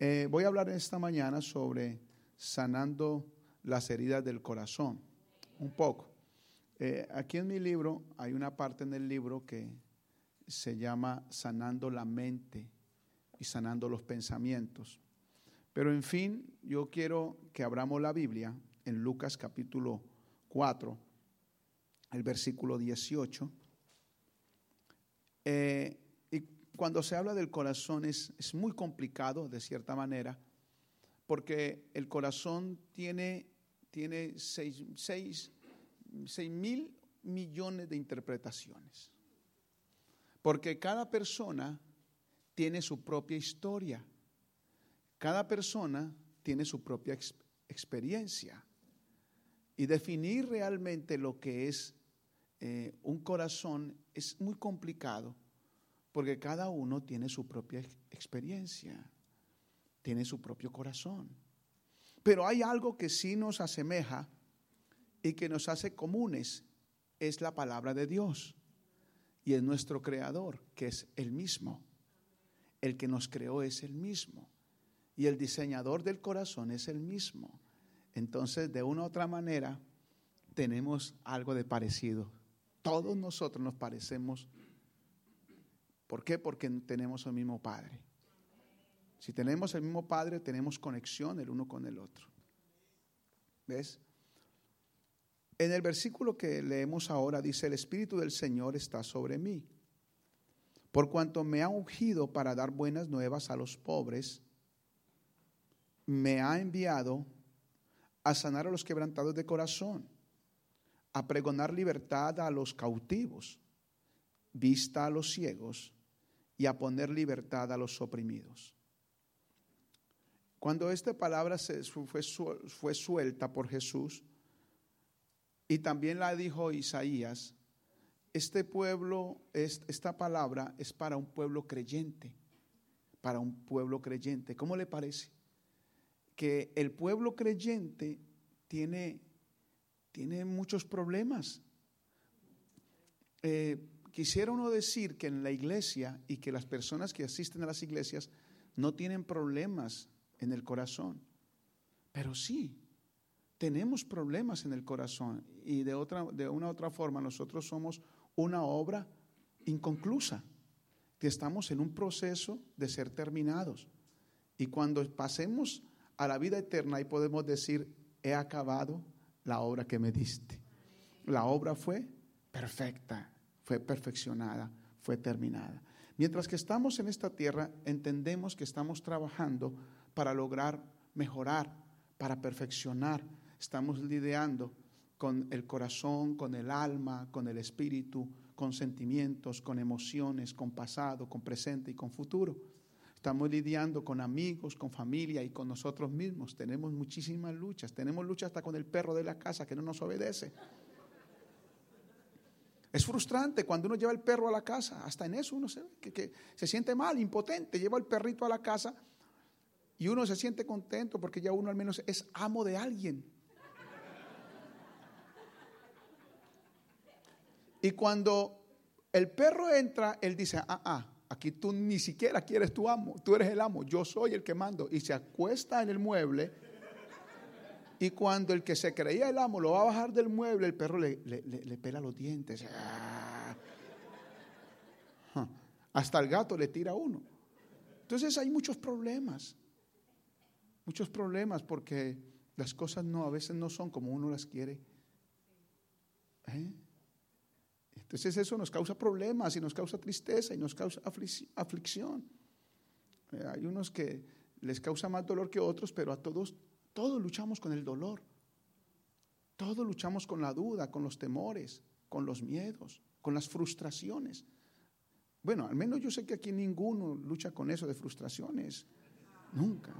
Eh, voy a hablar esta mañana sobre sanando las heridas del corazón, un poco. Eh, aquí en mi libro hay una parte en el libro que se llama sanando la mente y sanando los pensamientos. Pero en fin, yo quiero que abramos la Biblia en Lucas capítulo 4, el versículo 18. Eh, y cuando se habla del corazón es, es muy complicado, de cierta manera, porque el corazón tiene, tiene seis, seis, seis mil millones de interpretaciones. Porque cada persona tiene su propia historia. Cada persona tiene su propia experiencia. Y definir realmente lo que es eh, un corazón es muy complicado porque cada uno tiene su propia experiencia, tiene su propio corazón. Pero hay algo que sí nos asemeja y que nos hace comunes, es la palabra de Dios y es nuestro creador, que es el mismo. El que nos creó es el mismo y el diseñador del corazón es el mismo. Entonces, de una u otra manera, tenemos algo de parecido. Todos nosotros nos parecemos. ¿Por qué? Porque tenemos el mismo Padre. Si tenemos el mismo Padre, tenemos conexión el uno con el otro. ¿Ves? En el versículo que leemos ahora dice, el Espíritu del Señor está sobre mí, por cuanto me ha ungido para dar buenas nuevas a los pobres, me ha enviado a sanar a los quebrantados de corazón, a pregonar libertad a los cautivos, vista a los ciegos y a poner libertad a los oprimidos. Cuando esta palabra fue, fue suelta por Jesús, y también la dijo Isaías, este pueblo, esta palabra es para un pueblo creyente, para un pueblo creyente. ¿Cómo le parece? Que el pueblo creyente tiene, tiene muchos problemas. Eh, quisiera uno decir que en la iglesia y que las personas que asisten a las iglesias no tienen problemas en el corazón, pero sí, tenemos problemas en el corazón y de, otra, de una u otra forma nosotros somos una obra inconclusa, que estamos en un proceso de ser terminados. Y cuando pasemos a la vida eterna, ahí podemos decir, he acabado la obra que me diste. La obra fue perfecta, fue perfeccionada, fue terminada. Mientras que estamos en esta tierra, entendemos que estamos trabajando para lograr mejorar, para perfeccionar, estamos lidiando con el corazón, con el alma, con el espíritu, con sentimientos, con emociones, con pasado, con presente y con futuro. Estamos lidiando con amigos, con familia y con nosotros mismos. Tenemos muchísimas luchas. Tenemos luchas hasta con el perro de la casa que no nos obedece. Es frustrante cuando uno lleva el perro a la casa. Hasta en eso uno se, que se siente mal, impotente. Lleva el perrito a la casa y uno se siente contento porque ya uno al menos es amo de alguien. Y cuando el perro entra, él dice, ah, ah, aquí tú ni siquiera quieres tu amo, tú eres el amo, yo soy el que mando. Y se acuesta en el mueble. Y cuando el que se creía el amo lo va a bajar del mueble, el perro le, pela los dientes. Ah. Hasta el gato le tira uno. Entonces hay muchos problemas. Muchos problemas porque las cosas no, a veces no son como uno las quiere. ¿Eh? Entonces eso nos causa problemas y nos causa tristeza y nos causa aflicción. Eh, hay unos que les causa más dolor que otros, pero a todos, todos luchamos con el dolor. Todos luchamos con la duda, con los temores, con los miedos, con las frustraciones. Bueno, al menos yo sé que aquí ninguno lucha con eso de frustraciones. Nunca.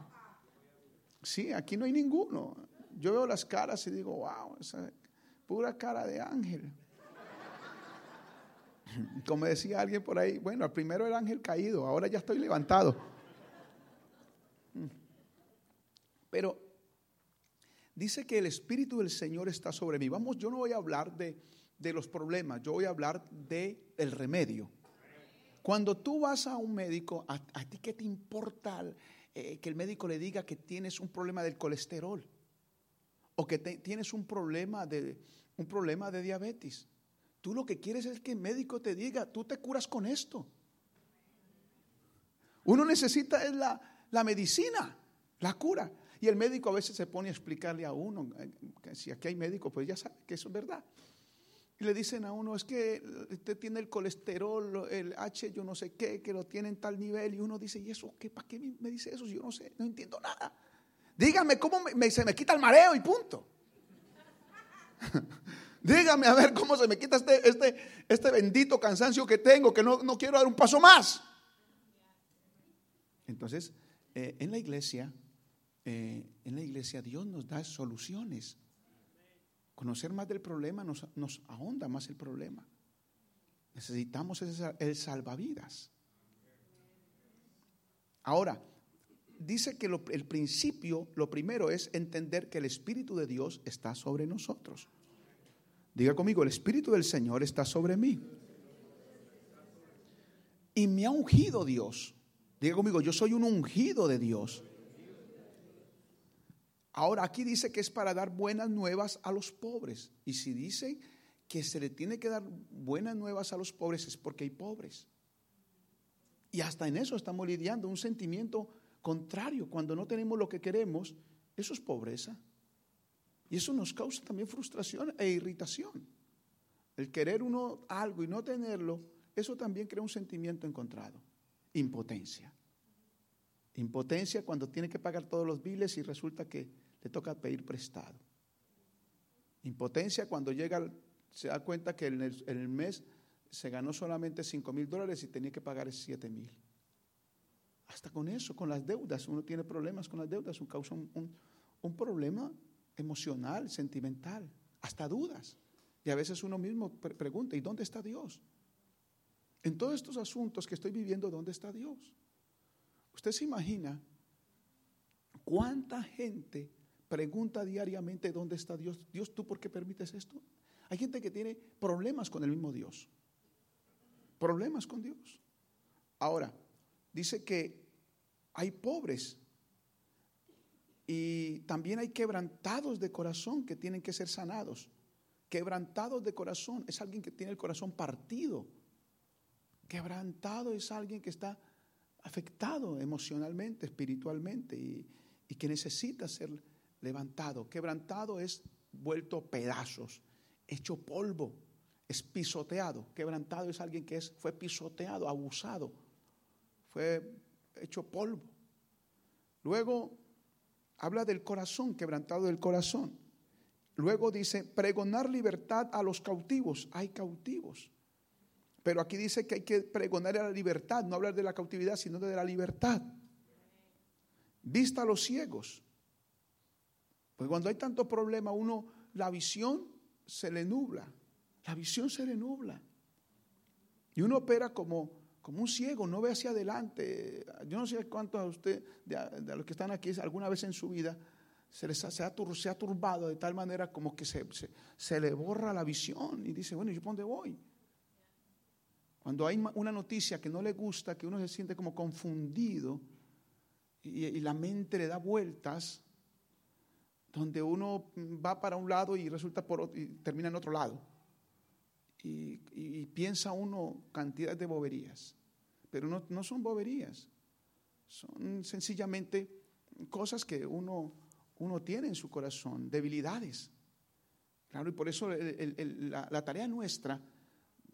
Sí, aquí no hay ninguno. Yo veo las caras y digo, wow, esa pura cara de ángel. Como decía alguien por ahí, bueno, al primero era ángel caído, ahora ya estoy levantado. Pero dice que el Espíritu del Señor está sobre mí. Vamos, yo no voy a hablar de, los problemas, yo voy a hablar del el remedio. Cuando tú vas a un médico, ¿a, ti qué te importa eh, que el médico le diga que tienes un problema del colesterol o que tienes un problema de, un problema de diabetes. Tú lo que quieres es que el médico te diga, tú te curas con esto. Uno necesita es la, la medicina, la cura. Y el médico a veces se pone a explicarle a uno, eh, si aquí hay médico, pues ya sabe que eso es verdad. Y le dicen a uno, es que usted tiene el colesterol, el H, yo no sé qué, que lo tiene en tal nivel. Y uno dice, ¿y eso qué? ¿Para qué me dice eso? Yo no sé, no entiendo nada. Dígame cómo me, se me quita el mareo y punto. Dígame a ver cómo se me quita este, este, este bendito cansancio que tengo, que no, no quiero dar un paso más. Entonces, eh, en la iglesia, eh, en la iglesia Dios nos da soluciones. Conocer más del problema nos, ahonda más el problema. Necesitamos el salvavidas. Ahora, dice que el principio, lo primero es entender que el Espíritu de Dios está sobre nosotros. Diga conmigo, el Espíritu del Señor está sobre mí. Y me ha ungido Dios. Diga conmigo, yo soy un ungido de Dios. Ahora aquí dice que es para dar buenas nuevas a los pobres. Y si dice que se le tiene que dar buenas nuevas a los pobres es porque hay pobres. Y hasta en eso estamos lidiando, un sentimiento contrario. Cuando no tenemos lo que queremos, eso es pobreza. Y eso nos causa también frustración e irritación. El querer uno algo y no tenerlo, eso también crea un sentimiento encontrado. Impotencia. Impotencia cuando tiene que pagar todos los biles y resulta que le toca pedir prestado. Impotencia cuando llega, se da cuenta que en el, mes se ganó solamente 5 mil dólares y tenía que pagar 7 mil. Hasta con eso, con las deudas, uno tiene problemas con las deudas, uno causa un, problema emocional, sentimental, hasta dudas. Y a veces uno mismo pregunta, ¿y dónde está Dios? En todos estos asuntos que estoy viviendo, ¿dónde está Dios? Usted se imagina cuánta gente pregunta diariamente dónde está Dios. Dios, ¿tú por qué permites esto? Hay gente que tiene problemas con el mismo Dios. Problemas con Dios. Ahora, dice que hay pobres y también hay quebrantados de corazón que tienen que ser sanados. Quebrantados de corazón es alguien que tiene el corazón partido. Quebrantado es alguien que está afectado emocionalmente, espiritualmente y, y que necesita ser levantado. Quebrantado es vuelto pedazos, hecho polvo, es pisoteado. Quebrantado es alguien que es, fue pisoteado, abusado, fue hecho polvo. Luego habla del corazón, quebrantado del corazón. Luego dice, pregonar libertad a los cautivos. Hay cautivos. Pero aquí dice que hay que pregonar la libertad, no hablar de la cautividad, sino de la libertad. Vista a los ciegos. Pues cuando hay tanto problema, uno, la visión se le nubla. La visión se le nubla. Y uno opera como, como un ciego, no ve hacia adelante. Yo no sé cuántos de ustedes, de, los que están aquí, alguna vez en su vida, se, les ha, se, ha, turbado de tal manera como que se, se, le borra la visión y dice, bueno, ¿yo por dónde voy? Cuando hay una noticia que no le gusta, que uno se siente como confundido y, y la mente le da vueltas, donde uno va para un lado y resulta por y termina en otro lado. Y, piensa uno cantidad de boberías, pero no, no, son boberías, son sencillamente cosas que uno, uno tiene en su corazón, debilidades. Claro, y por eso la, tarea nuestra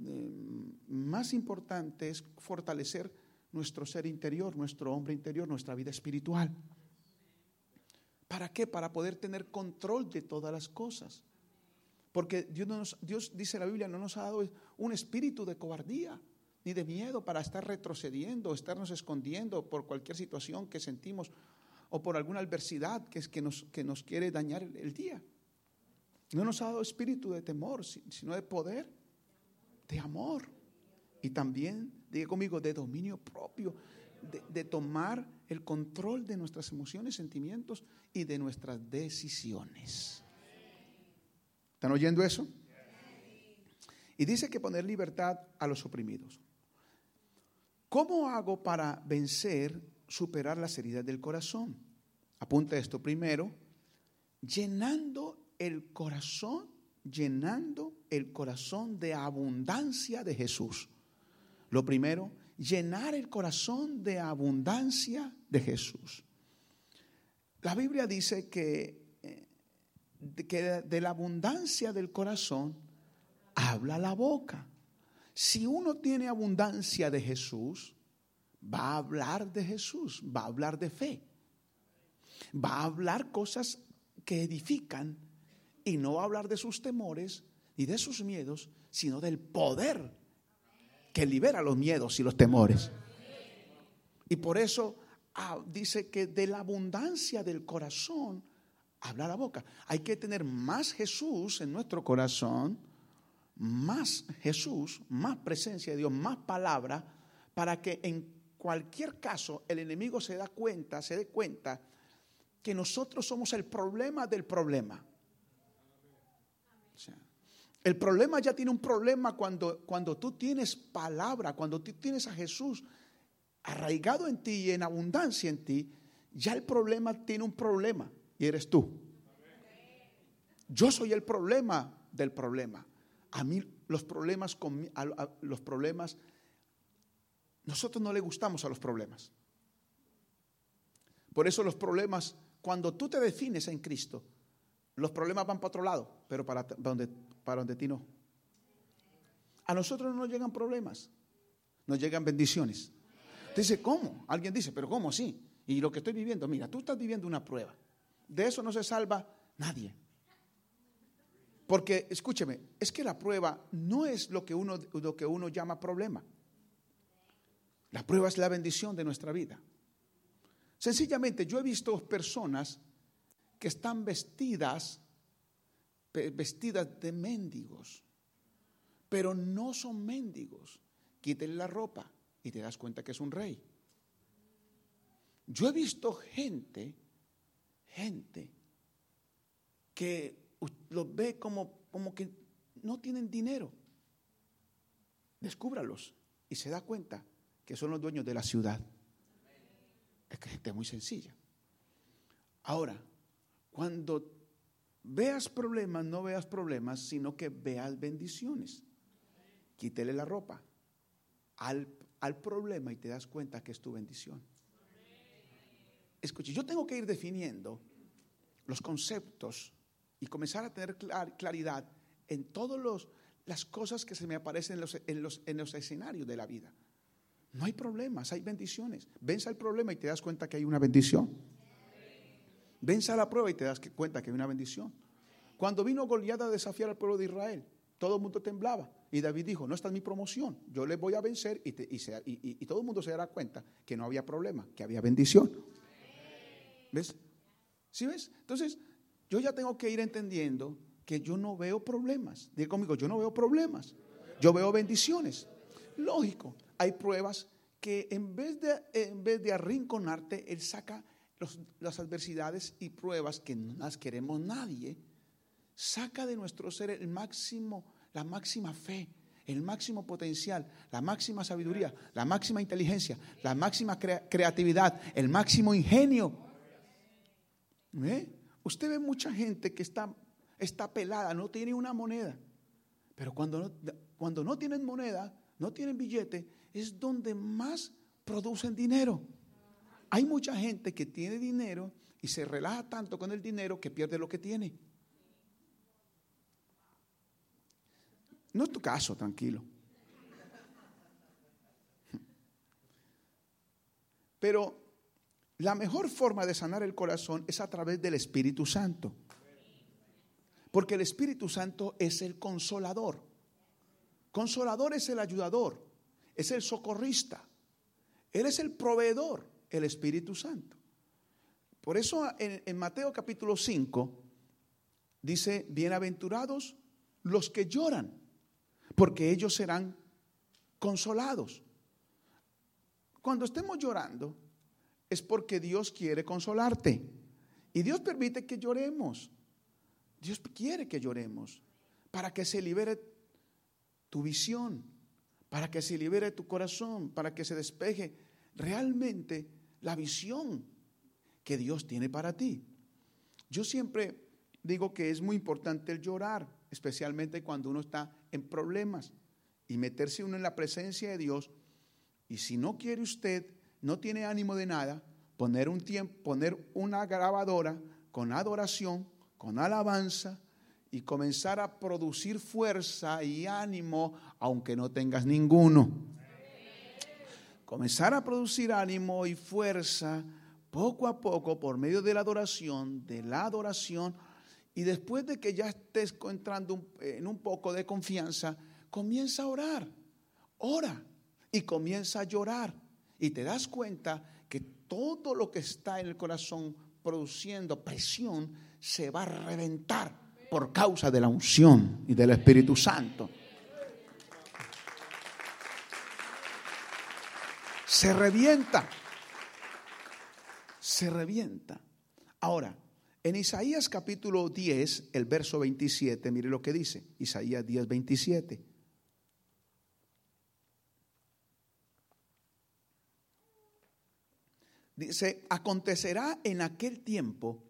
eh, más importante es fortalecer nuestro ser interior, nuestro hombre interior, nuestra vida espiritual. ¿Para qué? Para poder tener control de todas las cosas. Porque Dios, Dios dice la Biblia, no nos ha dado un espíritu de cobardía ni de miedo para estar retrocediendo, estarnos escondiendo por cualquier situación que sentimos o por alguna adversidad que, es, que, nos, que nos quiere dañar el, día. No nos ha dado espíritu de temor, sino de poder, de amor y también, diga conmigo, de dominio propio de, tomar el control de nuestras emociones, sentimientos y de nuestras decisiones. ¿Están oyendo eso? Y dice que poner libertad a los oprimidos. ¿Cómo hago para vencer superar las heridas del corazón. Apunta esto primero, llenando el corazón, llenando el corazón de abundancia de Jesús. Lo primero, llenar el corazón de abundancia de Jesús. La Biblia dice que, eh, que de la abundancia del corazón habla la boca. Si uno tiene abundancia de Jesús, va a hablar de Jesús, va a hablar de fe, va a hablar cosas que edifican y no va a hablar de sus temores ni de sus miedos, sino del poder que libera los miedos y los temores. Y por eso ah, dice que de la abundancia del corazón habla la boca. Hay que tener más Jesús en nuestro corazón, más Jesús, más presencia de Dios, más palabra, para que en cualquier caso el enemigo se da cuenta, se dé cuenta que nosotros somos el problema del problema. El problema ya tiene un problema cuando, cuando tú tienes palabra, cuando tú tienes a Jesús arraigado en ti y en abundancia en ti, ya el problema tiene un problema y eres tú. Yo soy el problema del problema. A mí los problemas, los problemas nosotros no le gustamos a los problemas. Por eso los problemas, cuando tú te defines en Cristo, los problemas van para otro lado, pero para, donde, para donde ti no. A nosotros no nos llegan problemas, nos llegan bendiciones. Dice, ¿cómo? Alguien dice, pero ¿cómo así? Y lo que estoy viviendo, mira, tú estás viviendo una prueba. De eso no se salva nadie. Porque, escúcheme, es que la prueba no es lo que uno, lo que uno llama problema. La prueba es la bendición de nuestra vida. Sencillamente, yo he visto personas que están vestidas, vestidas de mendigos, pero no son mendigos. Quítenle la ropa y te das cuenta que es un rey. Yo he visto gente, gente, que los ve como, como que no tienen dinero. Descúbralos y se da cuenta que son los dueños de la ciudad. Es que gente muy sencilla. Ahora, cuando veas problemas, no veas problemas, sino que veas bendiciones. Quítele la ropa al, al problema y te das cuenta que es tu bendición. Escuche, yo tengo que ir definiendo los conceptos y comenzar a tener claridad en todas las cosas que se me aparecen en los, en los escenarios de la vida. No hay problemas, hay bendiciones. Venza el problema y te das cuenta que hay una bendición. Venza la prueba y te das cuenta que hay una bendición. Cuando vino Goliat a desafiar al pueblo de Israel, todo el mundo temblaba. Y David dijo, no, esta es mi promoción, yo les voy a vencer y, y, todo el mundo se dará cuenta que no había problema, que había bendición. ¿Ves? ¿Sí ves? Entonces, yo ya tengo que ir entendiendo que yo no veo problemas. Diga conmigo, yo no veo problemas, yo veo bendiciones. Lógico, hay pruebas que en vez de, en vez de arrinconarte, Él saca las adversidades y pruebas que no las queremos nadie. Saca de nuestro ser el máximo, la máxima fe, el máximo potencial, la máxima sabiduría, la máxima inteligencia, la máxima creatividad, el máximo ingenio. ¿Eh? Usted ve mucha gente que está, está pelada, no tiene una moneda. Pero cuando no, cuando no tienen moneda, no tienen billete, es donde más producen dinero. Hay mucha gente que tiene dinero y se relaja tanto con el dinero que pierde lo que tiene. No es tu caso, tranquilo. Pero la mejor forma de sanar el corazón es a través del Espíritu Santo. Porque el Espíritu Santo es el consolador. Consolador es el ayudador es el socorrista. Él es el proveedor, el Espíritu Santo. Por eso en, Mateo capítulo 5 dice, bienaventurados los que lloran, porque ellos serán consolados. Cuando estemos llorando es porque Dios quiere consolarte. Y Dios permite que lloremos. Dios quiere que lloremos para que se libere tu visión, para que se libere tu corazón, para que se despeje realmente la visión que Dios tiene para ti. Yo siempre digo que es muy importante el llorar, especialmente cuando uno está en problemas y meterse uno en la presencia de Dios. Y si no quiere usted, no tiene ánimo de nada, poner un tiempo, poner una grabadora con adoración, con alabanza y comenzar a producir fuerza y ánimo aunque no tengas ninguno. Comenzar a producir ánimo y fuerza poco a poco por medio de la adoración, de la adoración, y después de que ya estés entrando en un poco de confianza, comienza a orar, ora y comienza a llorar. Y te das cuenta que todo lo que está en el corazón produciendo presión se va a reventar por causa de la unción y del Espíritu Santo. Se revienta. Se revienta. Ahora, en Isaías capítulo 10, el verso 27, mire lo que dice. Isaías 10, 27. Dice, acontecerá en aquel tiempo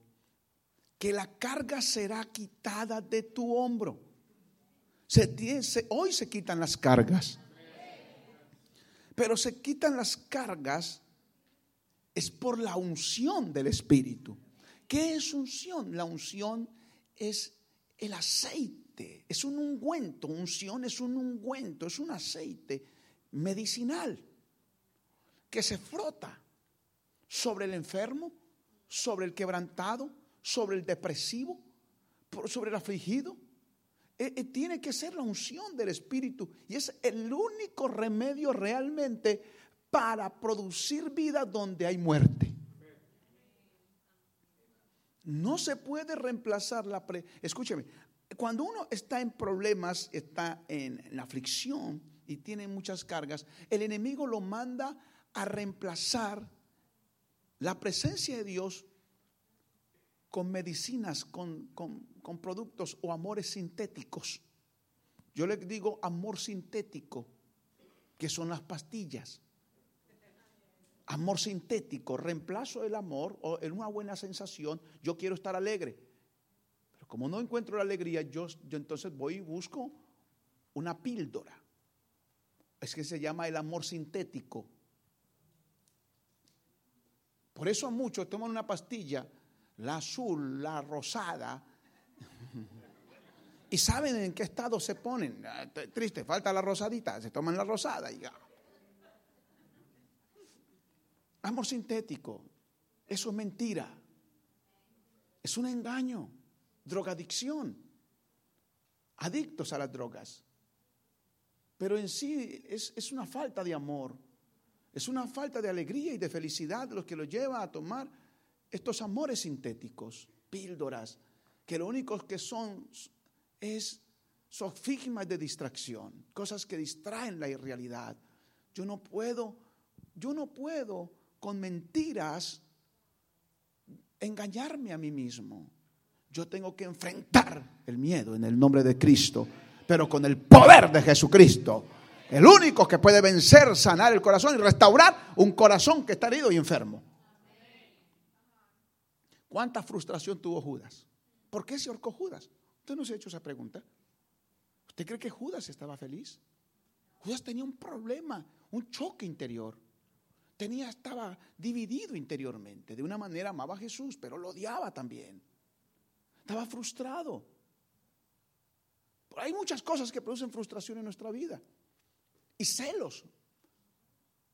que la carga será quitada de tu hombro. hoy se quitan las cargas. Pero se quitan las cargas es por la unción del Espíritu. ¿Qué es unción? La unción es el aceite, es un ungüento. Unción es un ungüento, es un aceite medicinal que se frota sobre el enfermo, sobre el quebrantado, sobre el depresivo, sobre el afligido. Eh, eh, tiene que ser la unción del Espíritu y es el único remedio realmente para producir vida donde hay muerte. No se puede reemplazar la... Pre Escúcheme, cuando uno está en problemas, está en, en aflicción y tiene muchas cargas, el enemigo lo manda a reemplazar la presencia de Dios con medicinas, con, productos o amores sintéticos. Yo le digo amor sintético, que son las pastillas. Amor sintético, reemplazo el amor o en una buena sensación, yo quiero estar alegre. Pero como no encuentro la alegría, yo, yo entonces voy y busco una píldora. Es que se llama el amor sintético. Por eso muchos toman una pastilla, la azul, la rosada, y saben en qué estado se ponen. Ah, triste, falta la rosadita, se toman la rosada y ya. Amor sintético, eso es mentira. Es un engaño, drogadicción, adictos a las drogas. Pero en sí es, una falta de amor. Es una falta de alegría y de felicidad lo que lo lleva a tomar estos amores sintéticos, píldoras, que lo único que son es sofigmas de distracción, cosas que distraen la irrealidad. Yo no puedo, yo no puedo con mentiras engañarme a mí mismo. Yo tengo que enfrentar el miedo en el nombre de Cristo, pero con el poder de Jesucristo. El único que puede vencer, sanar el corazón y restaurar un corazón que está herido y enfermo. ¿Cuánta frustración tuvo Judas? ¿Por qué se ahorcó Judas? ¿Usted no se ha hecho esa pregunta? ¿Usted cree que Judas estaba feliz? Judas tenía un problema, un choque interior. Tenía, estaba dividido interiormente. De una manera amaba a Jesús, pero lo odiaba también. Estaba frustrado. Hay muchas cosas que producen frustración en nuestra vida y celos.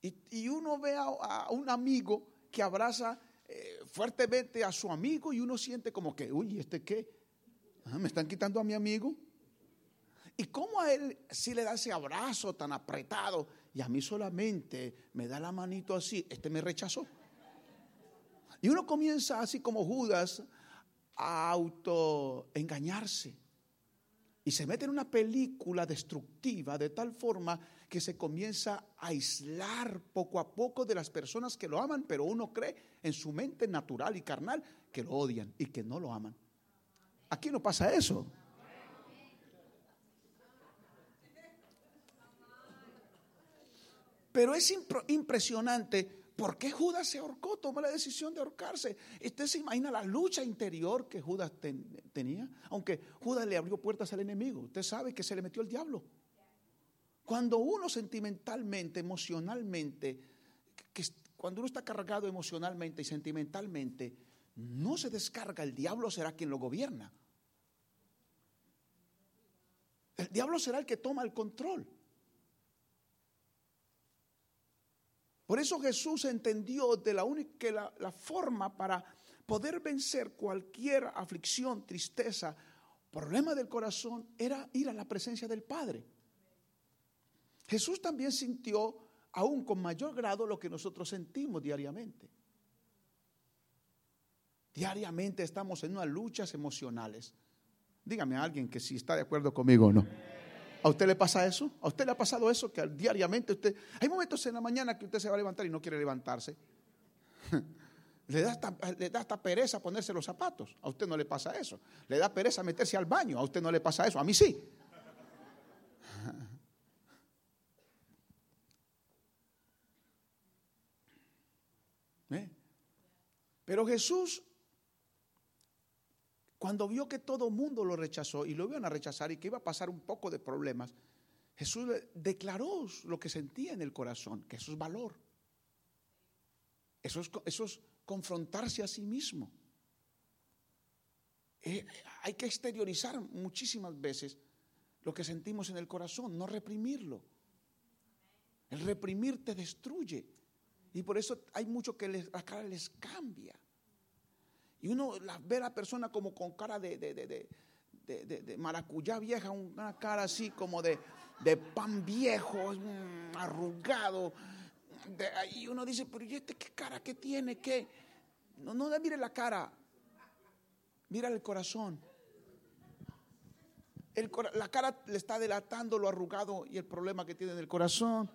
Y, uno ve a, un amigo que abraza eh, fuertemente a su amigo y uno siente como que, uy, ¿este qué? ¿Me están quitando a mi amigo? ¿Y cómo a él si le da ese abrazo tan apretado y a mí solamente me da la manito así? Este me rechazó. Y uno comienza así como Judas a autoengañarse. Y se mete en una película destructiva de tal forma que se comienza a aislar poco a poco de las personas que lo aman, pero uno cree en su mente natural y carnal que lo odian y que no lo aman. Aquí no pasa eso. Pero es impresionante ¿Por qué Judas se ahorcó? Tomó la decisión de ahorcarse. Usted se imagina la lucha interior que Judas tenía. Aunque Judas le abrió puertas al enemigo. Usted sabe que se le metió el diablo. Cuando uno sentimentalmente, emocionalmente, cuando uno está cargado emocionalmente y sentimentalmente, no se descarga, el diablo será quien lo gobierna. El diablo será el que toma el control. Por eso Jesús entendió de la única la, la forma para poder vencer cualquier aflicción, tristeza, problema del corazón era ir a la presencia del Padre. Jesús también sintió aún con mayor grado lo que nosotros sentimos diariamente. Diariamente estamos en unas luchas emocionales. Dígame a alguien que si está de acuerdo conmigo o no. ¿A usted le pasa eso? ¿A usted le ha pasado eso? Que diariamente usted... Hay momentos en la mañana que usted se va a levantar y no quiere levantarse. Le da, hasta, le da hasta pereza ponerse los zapatos. A usted no le pasa eso. Le da pereza meterse al baño. A usted no le pasa eso. A mí sí. ¿Eh? Pero Jesús cuando vio que todo mundo lo rechazó y lo iban a rechazar y que iba a pasar un poco de problemas, Jesús declaró lo que sentía en el corazón, que eso es valor. Eso es, confrontarse a sí mismo. Eh, hay que exteriorizar muchísimas veces lo que sentimos en el corazón, no reprimirlo. El reprimir te destruye. Y por eso hay mucho que la cara les cambia. Y uno ve a la persona como con cara de, de, maracuyá vieja, una cara así como de, pan viejo, arrugado. y uno dice, pero ¿y este qué cara que tiene? ¿Qué? No, no mire la cara, mira el corazón. la cara le está delatando lo arrugado y el problema que tiene en el corazón.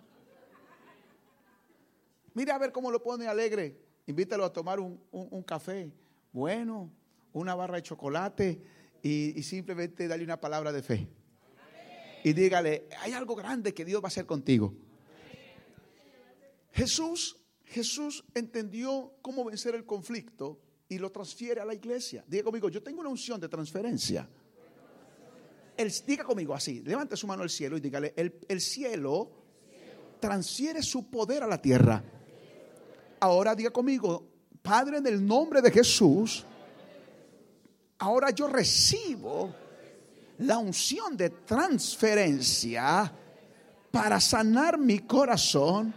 Mira a ver cómo lo pone alegre. Invítalo a tomar un café bueno, una barra de chocolate y, simplemente dale una palabra de fe. Y dígale, hay algo grande que Dios va a hacer contigo. Jesús, Jesús entendió cómo vencer el conflicto y lo transfiere a la iglesia. Diga conmigo, yo tengo una unción de transferencia. El, diga conmigo así, levante su mano al cielo y dígale, el, el cielo transfiere su poder a la tierra. Ahora diga conmigo, Padre, en el nombre de Jesús, ahora yo recibo la unción de transferencia para sanar mi corazón,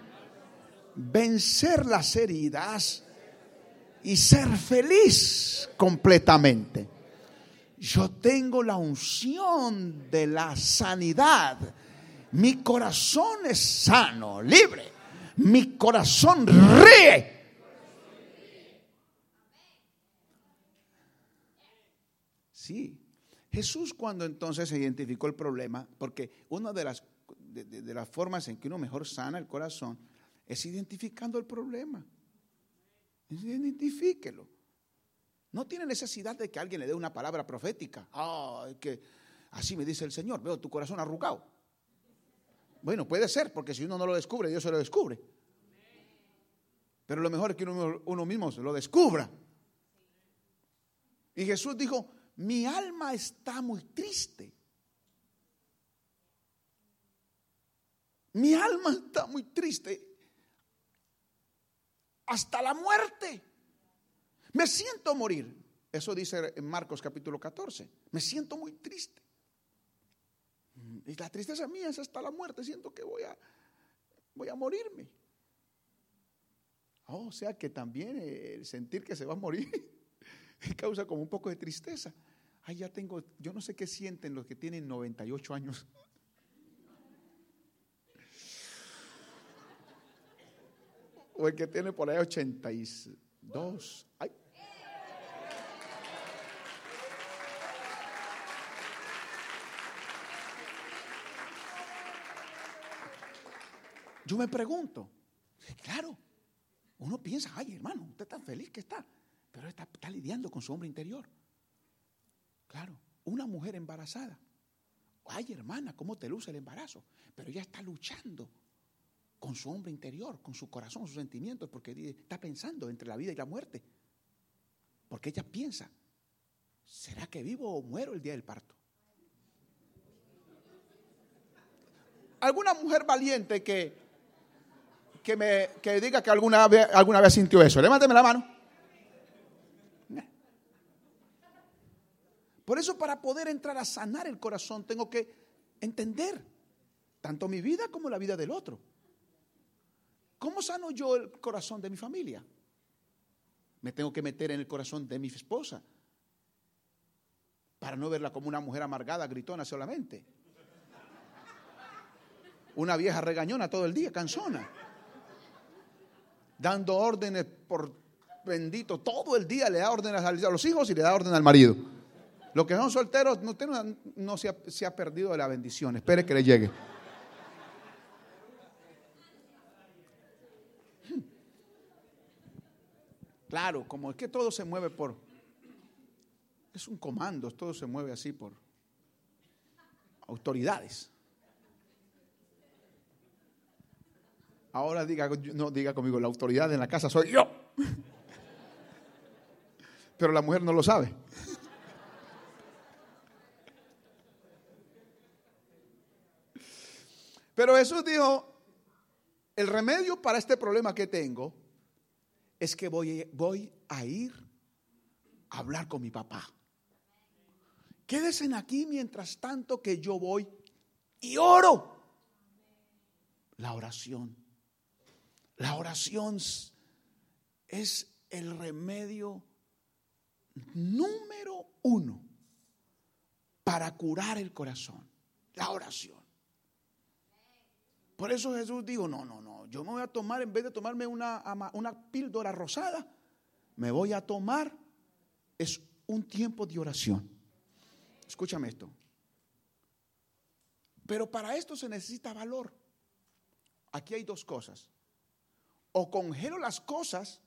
vencer las heridas y ser feliz completamente. Yo tengo la unción de la sanidad. Mi corazón es sano, libre. Mi corazón ríe Jesús cuando entonces se identificó el problema, porque una de las, de, las formas en que uno mejor sana el corazón es identificando el problema. Identifíquelo. No tiene necesidad de que alguien le dé una palabra profética. Ah, que así me dice el Señor, veo tu corazón arrugado. Bueno, puede ser, porque si uno no lo descubre, Dios se lo descubre. Pero lo mejor es que uno, uno mismo se lo descubra. Y Jesús dijo, mi alma está muy triste. Mi alma está muy triste. Hasta la muerte. Me siento morir. Eso dice en Marcos capítulo 14. Me siento muy triste. Y la tristeza mía es hasta la muerte. Siento que voy a, voy a morirme. Oh, o sea que también el sentir que se va a morir causa como un poco de tristeza. Ay, ya tengo, yo no sé qué sienten los que tienen 98 años. O el que tiene por ahí 82. Ay. Yo me pregunto, claro, uno piensa, ay hermano, usted está feliz que está, pero está, está lidiando con su hombre interior. Claro, una mujer embarazada. Ay, hermana, ¿cómo te luce el embarazo? Pero ella está luchando con su hombre interior, con su corazón, sus sentimientos, porque está pensando entre la vida y la muerte. Porque ella piensa, ¿será que vivo o muero el día del parto? ¿Alguna mujer valiente que, que me que diga que alguna vez, alguna vez sintió eso? Levánteme la mano. Por eso para poder entrar a sanar el corazón tengo que entender tanto mi vida como la vida del otro. ¿Cómo sano yo el corazón de mi familia? Me tengo que meter en el corazón de mi esposa para no verla como una mujer amargada, gritona solamente. Una vieja regañona todo el día, cansona. Dando órdenes por bendito, todo el día le da órdenes a los hijos y le da orden al marido. Los que son solteros, no, no se, ha, se ha perdido de la bendición. Espere que le llegue. Claro, como es que todo se mueve por... Es un comando, todo se mueve así por autoridades. Ahora diga, no diga conmigo, la autoridad en la casa soy yo. Pero la mujer no lo sabe. Pero Jesús dijo, el remedio para este problema que tengo es que voy, voy a ir a hablar con mi papá. Quédense aquí mientras tanto que yo voy y oro. La oración. La oración es el remedio número uno para curar el corazón. La oración. Por eso Jesús dijo, no, no, no, yo me voy a tomar, en vez de tomarme una, una píldora rosada, me voy a tomar, es un tiempo de oración. Escúchame esto. Pero para esto se necesita valor. Aquí hay dos cosas. O congelo las cosas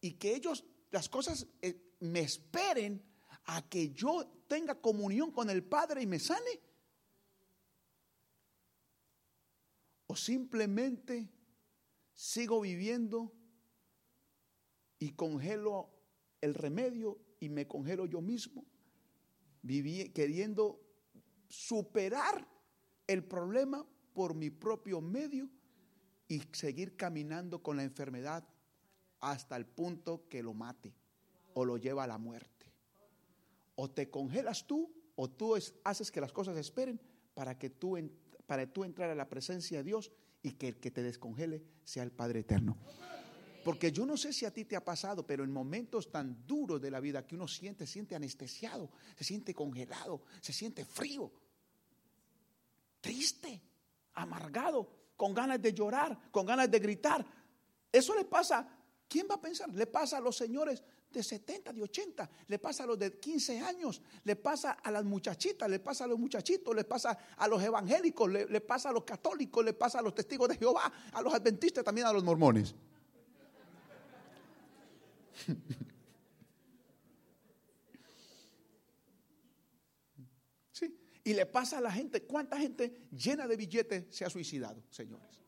y que ellos, las cosas eh, me esperen a que yo tenga comunión con el Padre y me sane o simplemente sigo viviendo y congelo el remedio y me congelo yo mismo, queriendo superar el problema por mi propio medio y seguir caminando con la enfermedad hasta el punto que lo mate o lo lleva a la muerte. O te congelas tú o tú haces que las cosas esperen para que tú para tú entrar a la presencia de Dios y que el que te descongele sea el Padre Eterno. Porque yo no sé si a ti te ha pasado, pero en momentos tan duros de la vida que uno siente, siente anestesiado, se siente congelado, se siente frío, triste, amargado, con ganas de llorar, con ganas de gritar. Eso le pasa, ¿quién va a pensar? Le pasa a los señores de 70, de 80, le pasa a los de 15 años, le pasa a las muchachitas, le pasa a los muchachitos, le pasa a los evangélicos, le, pasa a los católicos, le pasa a los testigos de Jehová, a los adventistas, también a los mormones. Sí, y le pasa a la gente, ¿cuánta gente llena de billetes se ha suicidado, señores?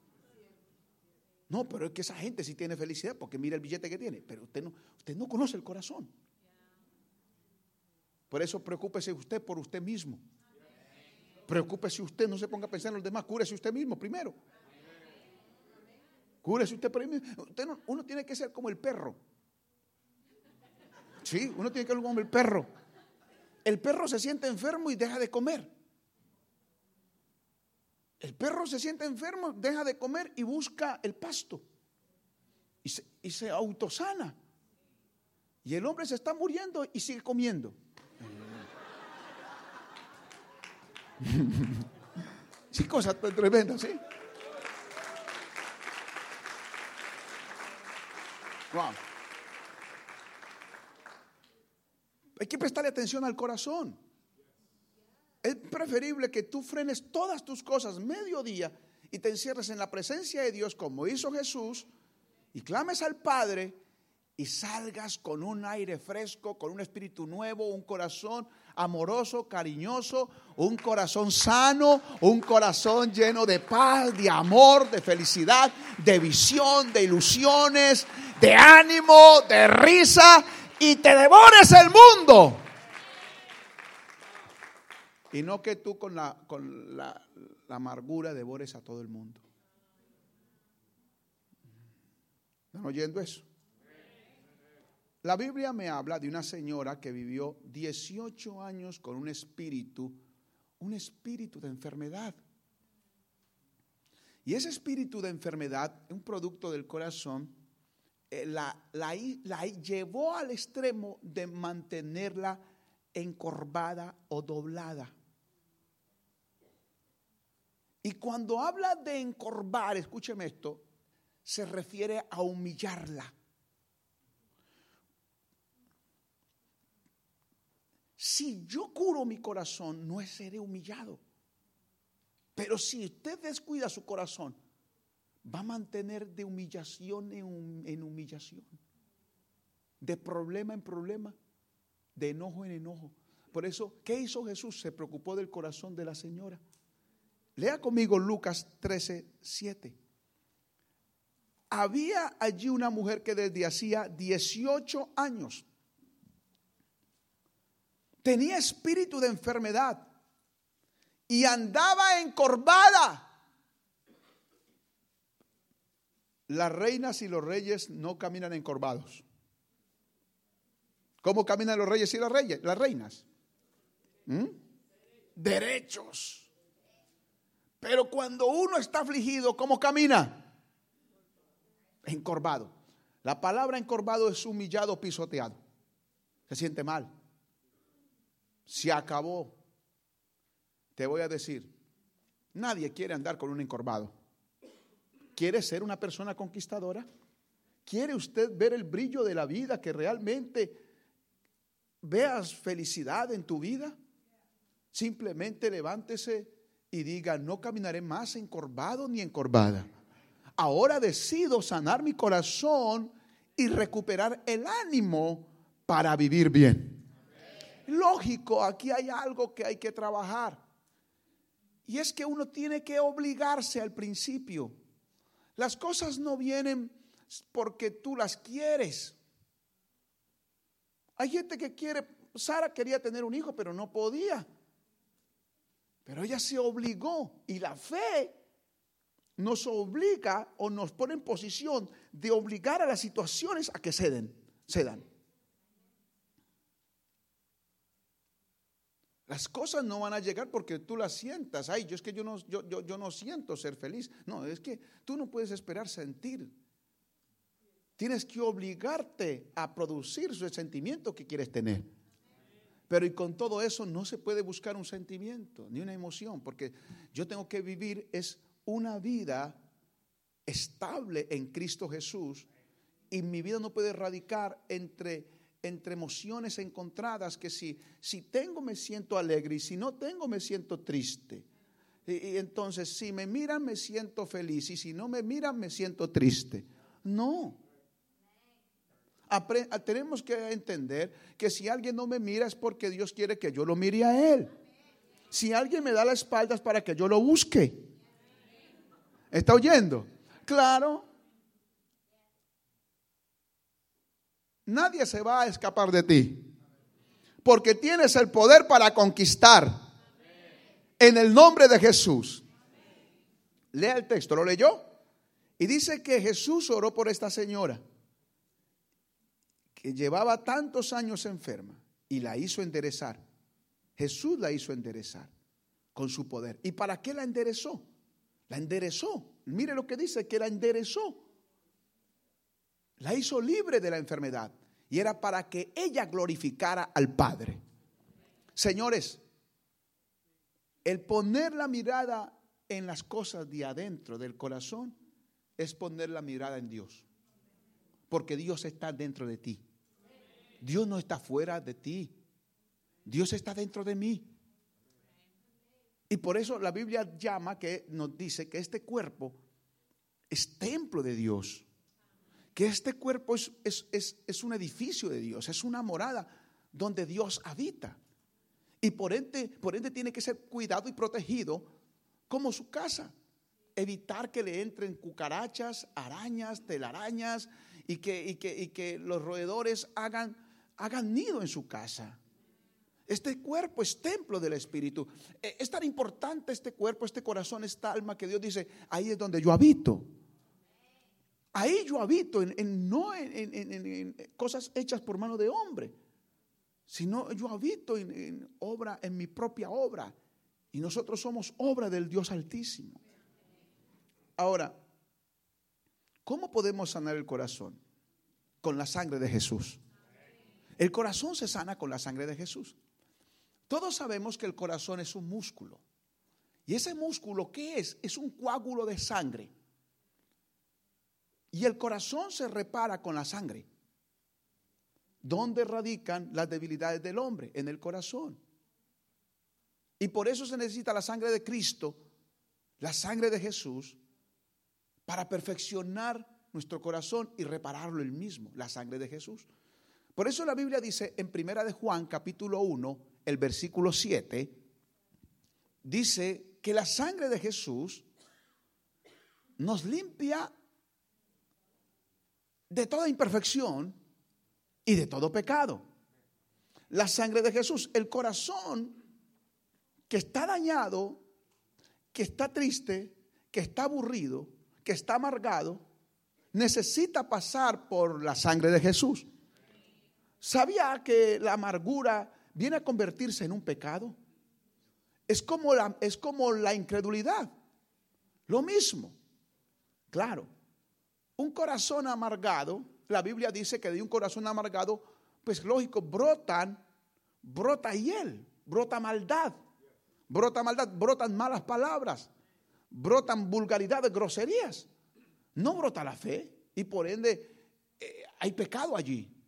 No, pero es que esa gente sí tiene felicidad porque mira el billete que tiene, pero usted no, usted no conoce el corazón. Por eso preocúpese usted por usted mismo. Preocúpese usted, no se ponga a pensar en los demás, cúrese usted mismo primero. Cúrese usted primero. Uno tiene que ser como el perro. Sí, uno tiene que ser como el perro. El perro se siente enfermo y deja de comer. El perro se siente enfermo, deja de comer y busca el pasto. Y se, autosana. Y el hombre se está muriendo y sigue comiendo. sí, cosa tremenda, ¿sí? Wow. Hay que prestarle atención al corazón. Es preferible que tú frenes todas tus cosas mediodía y te encierres en la presencia de Dios como hizo Jesús y clames al Padre y salgas con un aire fresco, con un espíritu nuevo, un corazón amoroso, cariñoso, un corazón sano, un corazón lleno de paz, de amor, de felicidad, de visión, de ilusiones, de ánimo, de risa y te devores el mundo. Y no que tú con la, con la, amargura devores a todo el mundo. ¿Están oyendo eso? La Biblia me habla de una señora que vivió 18 años con un espíritu, un espíritu de enfermedad. Y ese espíritu de enfermedad, un producto del corazón, eh, la, la, la llevó al extremo de mantenerla encorvada o doblada. Y cuando habla de encorvar, escúcheme esto, se refiere a humillarla. si yo curo mi corazón, no seré humillado. Pero si usted descuida su corazón, va a mantener de humillación en humillación, de problema en problema, de enojo en enojo. Por eso, ¿qué hizo Jesús? Se preocupó del corazón de la señora. Lea conmigo Lucas 13, 7. Había allí una mujer que desde hacía 18 años tenía espíritu de enfermedad y andaba encorvada. Las reinas y los reyes no caminan encorvados. ¿Cómo caminan los reyes y las, reyes, las reinas? ¿Mm? Derechos. Pero cuando uno está afligido, ¿cómo camina? Encorvado. La palabra encorvado es humillado, pisoteado. Se siente mal se acabó. Te voy a decir, nadie quiere andar con un encorvado. ¿Quiere ser una persona conquistadora? ¿Quiere usted ver el brillo de la vida, que realmente veas felicidad en tu vida? Simplemente levántese y diga, no caminaré más encorvado ni encorvada. Ahora decido sanar mi corazón y recuperar el ánimo para vivir bien. Lógico, aquí hay algo que hay que trabajar. Y es que uno tiene que obligarse al principio. Las cosas no vienen porque tú las quieres. Hay gente que quiere, Sara quería tener un hijo, pero no podía. Pero ella se obligó y la fe nos obliga o nos pone en posición de obligar a las situaciones a que ceden, cedan. Las cosas no van a llegar porque tú las sientas. Ay, yo es que yo no, yo, yo, no siento ser feliz. No, es que tú no puedes esperar sentir. Tienes que obligarte a producir su sentimiento que quieres tener. Pero y con todo eso no se puede buscar un sentimiento ni una emoción, porque yo tengo que vivir es una vida estable en Cristo Jesús y mi vida no puede radicar entre entre emociones encontradas que si, si tengo me siento alegre y si no tengo me siento triste. Y, entonces si me miran me siento feliz y si no me miran me siento triste. No. Tenemos que entender que si alguien no me mira es porque Dios quiere que yo lo mire a Él. Si alguien me da la espalda es para que yo lo busque. ¿Está oyendo? Claro, Nadie se va a escapar de ti. Porque tienes el poder para conquistar. En el nombre de Jesús. Lea el texto, ¿lo leyó? Y dice que Jesús oró por esta señora que llevaba tantos años enferma y la hizo enderezar. Jesús la hizo enderezar con su poder. ¿Y para qué la enderezó? La enderezó. Mire lo que dice, que la enderezó. La hizo libre de la enfermedad y era para que ella glorificara al Padre. Señores, el poner la mirada en las cosas de adentro del corazón es poner la mirada en Dios. Porque Dios está dentro de ti. Dios no está fuera de ti. Dios está dentro de mí. Y por eso la Biblia llama que nos dice que este cuerpo es templo de Dios que este cuerpo es, es, un edificio de Dios, es una morada donde Dios habita. Y por ende, por tiene que ser cuidado y protegido como su casa. Evitar que le entren cucarachas, arañas, telarañas y que, y que, y que los roedores hagan, hagan nido en su casa. Este cuerpo es templo del Espíritu. E, es tan importante este cuerpo, este corazón, esta alma que Dios dice, ahí es donde yo habito. Ahí yo habito, en, no en, cosas hechas por mano de hombre, sino yo habito en, obra, en mi propia obra. Y nosotros somos obra del Dios Altísimo. Ahora, ¿cómo podemos sanar el corazón? Con la sangre de Jesús. El corazón se sana con la sangre de Jesús. Todos sabemos que el corazón es un músculo. ¿Y ese músculo qué es? Es un coágulo de sangre. Y el corazón se repara con la sangre. ¿Dónde radican las debilidades del hombre? En el corazón. Y por eso se necesita la sangre de Cristo, la sangre de Jesús, para perfeccionar nuestro corazón y repararlo el mismo, la sangre de Jesús. Por eso la Biblia dice en Primera de Juan, capítulo 1, el versículo 7, dice que la sangre de Jesús nos limpia de toda imperfección y de todo pecado. La sangre de Jesús, el corazón que está dañado, que está triste, que está aburrido, que está amargado, necesita pasar por la sangre de Jesús. ¿Sabía que la amargura viene a convertirse en un pecado. Es como la, es como la incredulidad. Lo mismo. Claro. Un corazón amargado, la Biblia dice que de un corazón amargado, pues lógico, brotan, brota hiel, brota maldad, brota maldad, brotan malas palabras, brotan vulgaridades, groserías. No brota la fe y por ende eh, hay pecado allí.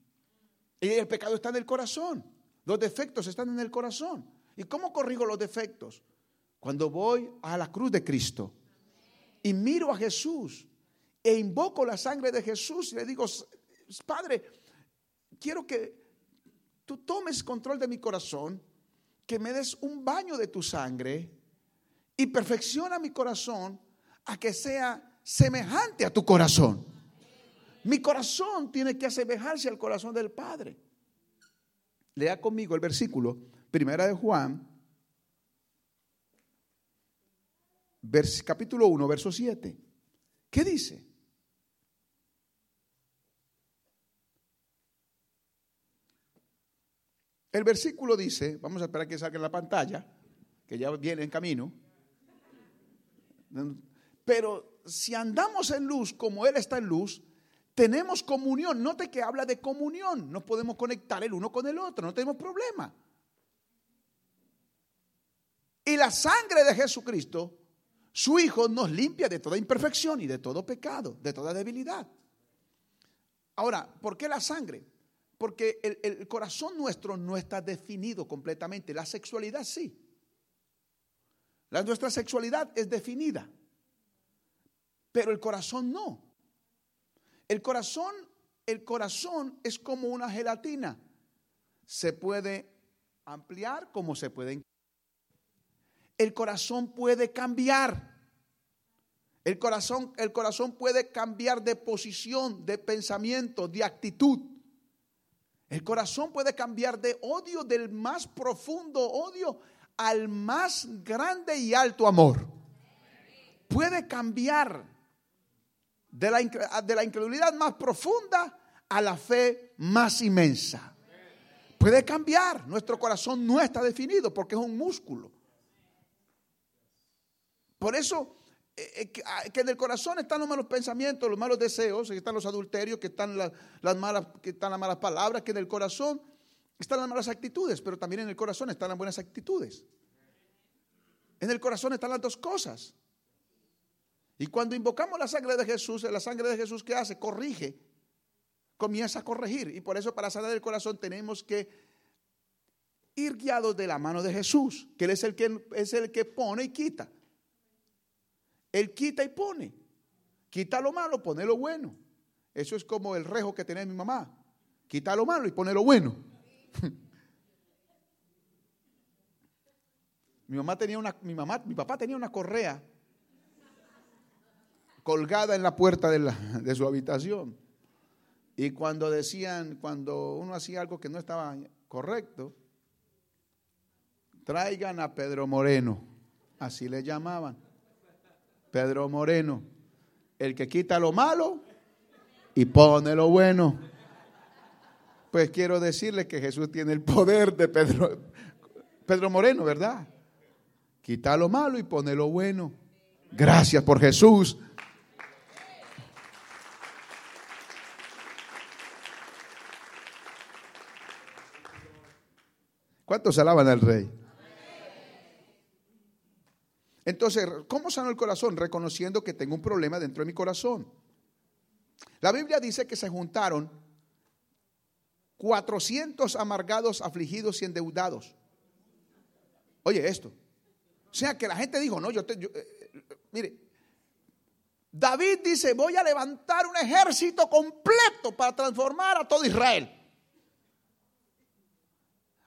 El pecado está en el corazón. Los defectos están en el corazón. ¿Y cómo corrijo los defectos? Cuando voy a la cruz de Cristo y miro a Jesús e invoco la sangre de Jesús y le digo, Padre, quiero que tú tomes control de mi corazón, que me des un baño de tu sangre y perfecciona mi corazón a que sea semejante a tu corazón. Mi corazón tiene que asemejarse al corazón del Padre. Lea conmigo el versículo, primera de Juan, capítulo 1, verso 7. ¿Qué dice? El versículo dice, vamos a esperar que salga en la pantalla, que ya viene en camino. Pero si andamos en luz como Él está en luz, tenemos comunión. Note que habla de comunión. No podemos conectar el uno con el otro. No tenemos problema. Y la sangre de Jesucristo, su Hijo, nos limpia de toda imperfección y de todo pecado, de toda debilidad. Ahora, ¿por qué la sangre? Porque el, corazón nuestro no está definido completamente. La sexualidad sí. Nuestra sexualidad es definida. Pero el corazón no. El corazón, el corazón es como una gelatina. Se puede ampliar como se puede. El corazón puede cambiar. El corazón, el corazón puede cambiar de posición, de pensamiento, de actitud. El corazón puede cambiar de odio, del más profundo odio, al más grande y alto amor. Puede cambiar de la, de la incredulidad más profunda a la fe más inmensa. Puede cambiar. Nuestro corazón no está definido porque es un músculo. Por eso eh, eh, ah, que, en el corazón están los malos pensamientos, los malos deseos, que están los adulterios, que están las, malas, que están las malas palabras, que en el corazón están las malas actitudes, pero también en el corazón están las buenas actitudes. En el corazón están las dos cosas. Y cuando invocamos la sangre de Jesús, la sangre de Jesús ¿qué hace? Corrige, comienza a corregir. Y por eso para sanar el corazón tenemos que ir guiados de la mano de Jesús, que Él es el que, es el que pone y quita. Él quita y pone. Quita lo malo, pone lo bueno. Eso es como el rejo que tenía mi mamá. Quita lo malo y pone lo bueno. mi mamá tenía una, mi mamá, mi papá tenía una correa colgada en la puerta de, de su habitación. Y cuando decían, cuando uno hacía algo que no estaba correcto, traigan a Pedro Moreno, así le llamaban. Pedro Moreno, el que quita lo malo y pone lo bueno. Pues quiero decirle que Jesús tiene el poder de Pedro, Pedro Moreno, ¿verdad? Quita lo malo y pone lo bueno. Gracias por Jesús. ¿Cuántos alaban al rey? Entonces, ¿cómo sano el corazón? Reconociendo que tengo un problema dentro de mi corazón. La Biblia dice que se juntaron 400 amargados, afligidos y endeudados. Oye esto. O sea, que la gente dijo, no, yo, te, eh, eh, mire, David dice, voy a levantar un ejército completo para transformar a todo Israel.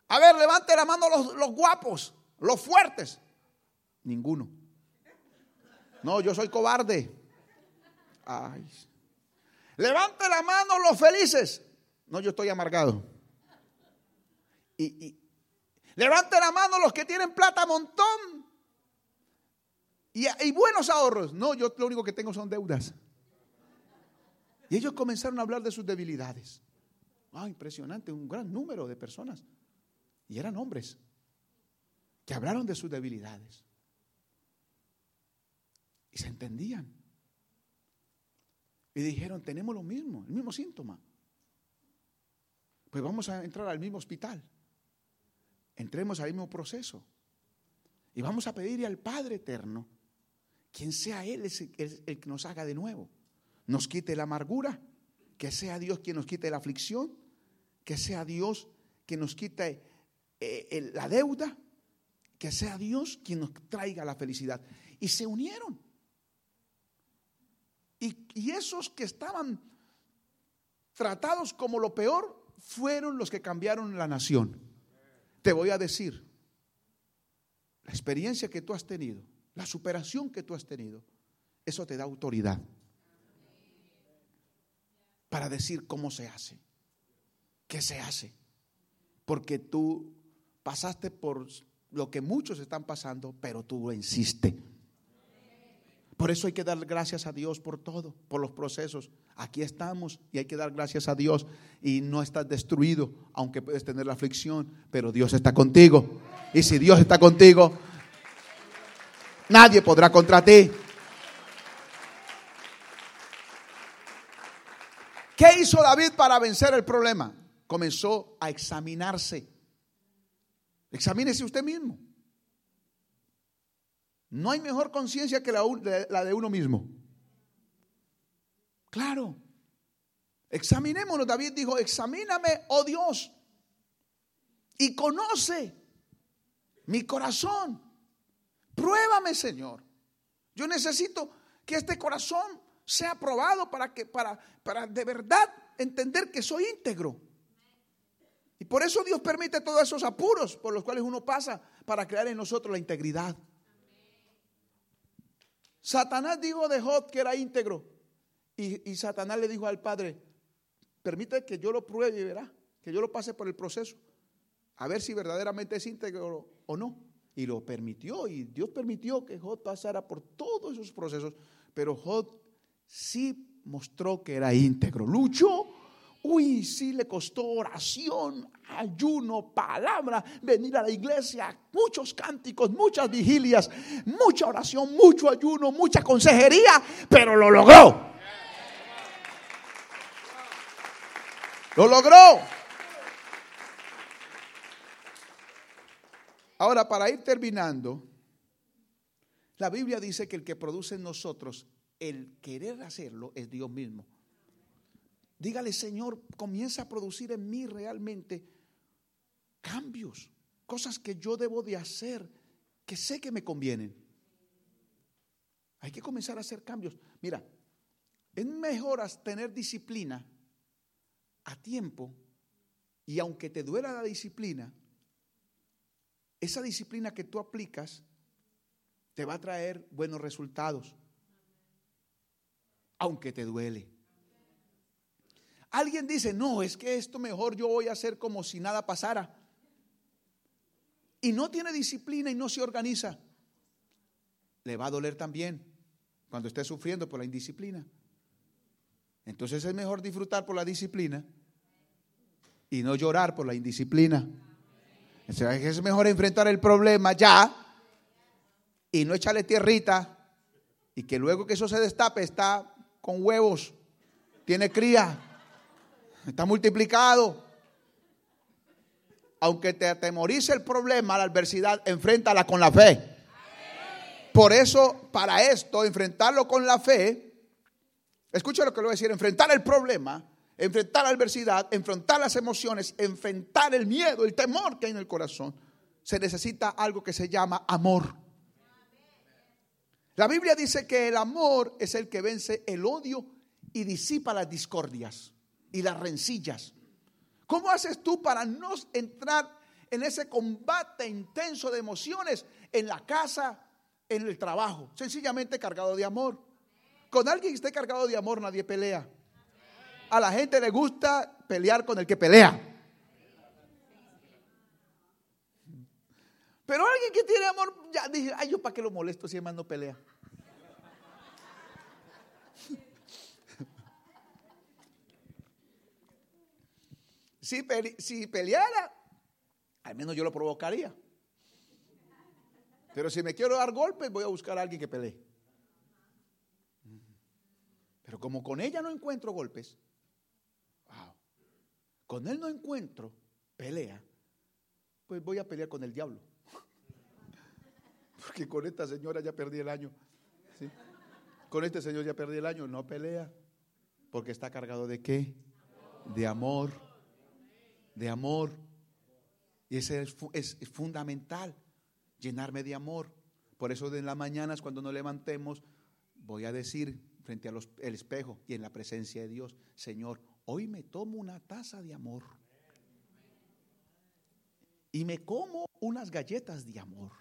A ver, levante la mano los, guapos, los fuertes. Ninguno. No, yo soy cobarde. Ay. Levante la mano los felices. No, yo estoy amargado. Y, levante la mano los que tienen plata montón. Y, y buenos ahorros. No, yo lo único que tengo son deudas. Y ellos comenzaron a hablar de sus debilidades. Ah, impresionante, un gran número de personas. Y eran hombres que hablaron de sus debilidades. Y se entendían. Y dijeron, tenemos lo mismo, el mismo síntoma. Pues vamos a entrar al mismo hospital. Entremos al mismo proceso. Y vamos a pedirle al Padre Eterno, quien sea Él el, que nos haga de nuevo. Nos quite la amargura, que sea Dios quien nos quite la aflicción, que sea Dios que nos quite eh, la deuda, que sea Dios quien nos traiga la felicidad. Y se unieron. Y, y esos que estaban tratados como lo peor fueron los que cambiaron la nación. Te voy a decir, la experiencia que tú has tenido, la superación que tú has tenido, eso te da autoridad para decir cómo se hace, qué se hace, porque tú pasaste por lo que muchos están pasando, pero tú insiste. Por eso hay que dar gracias a Dios por todo, por los procesos. Aquí estamos y hay que dar gracias a Dios y no estás destruido, aunque puedes tener la aflicción, pero Dios está contigo. Y si Dios está contigo, nadie podrá contra ti. ¿Qué hizo David para vencer el problema? Comenzó a examinarse. Examínese usted mismo. No hay mejor conciencia que la, de uno mismo. Claro. Examinémonos. David dijo, examíname, oh Dios, y conoce mi corazón. Pruébame, Señor. Yo necesito que este corazón sea probado para que para, para de verdad entender que soy íntegro. Y por eso Dios permite todos esos apuros por los cuales uno pasa para crear en nosotros la integridad. Satanás dijo de Job que era íntegro. Y, Satanás le dijo al Padre, permite que yo lo pruebe y verá, que yo lo pase por el proceso, a ver si verdaderamente es íntegro o no. Y lo permitió, y Dios permitió que Job pasara por todos esos procesos, pero Job sí mostró que era íntegro. Luchó Uy, sí le costó oración, ayuno, palabra, venir a la iglesia, muchos cánticos, muchas vigilias, mucha oración, mucho ayuno, mucha consejería, pero lo logró. Lo logró. Ahora, para ir terminando, la Biblia dice que el que produce en nosotros el querer hacerlo es Dios mismo. Dígale, Señor, comienza a producir en mí realmente cambios, cosas que yo debo de hacer, que sé que me convienen. Hay que comenzar a hacer cambios. Mira, Es mejor tener disciplina a tiempo y aunque te duela la disciplina, esa disciplina que tú aplicas te va a traer buenos resultados, aunque te duele. Alguien dice, no, es que esto mejor yo voy a hacer como si nada pasara. Y no tiene disciplina y no se organiza. Le va a doler también cuando esté sufriendo por la indisciplina. Entonces es mejor disfrutar por la disciplina y no llorar por la indisciplina. Es mejor enfrentar el problema ya y no echarle tierrita y que luego que eso se destape está con huevos, tiene cría, está multiplicado. Aunque te atemorice el problema, la adversidad, enfréntala con la fe. Por eso, para esto, enfrentarlo con la fe, escucha lo que le voy a decir, enfrentar el problema, enfrentar la adversidad, enfrentar las emociones, enfrentar el miedo, el temor que hay en el corazón, se necesita algo que se llama amor. La Biblia dice que el amor es el que vence el odio y disipa las discordias y las rencillas. ¿Cómo haces tú para no entrar en ese combate intenso de emociones en la casa, en el trabajo? Sencillamente cargado de amor. Con alguien que esté cargado de amor nadie pelea. A la gente le gusta pelear con el que pelea. Pero alguien que tiene amor, ya dije, ay, yo para qué lo molesto si además no pelea. Si, peleara, al menos yo lo provocaría. Pero si me quiero dar golpes, voy a buscar a alguien que pelee. Pero como con ella no encuentro golpes, con él no encuentro pelea, pues voy a pelear con el diablo. Porque con esta señora ya perdí el año. Con este señor ya perdí el año, no pelea. Porque está cargado de qué? De amor. De amor. Y ese es, fundamental, llenarme de amor. Por eso en las mañanas cuando nos levantemos, voy a decir frente al espejo y en la presencia de Dios, Señor, hoy me tomo una taza de amor. Y me como unas galletas de amor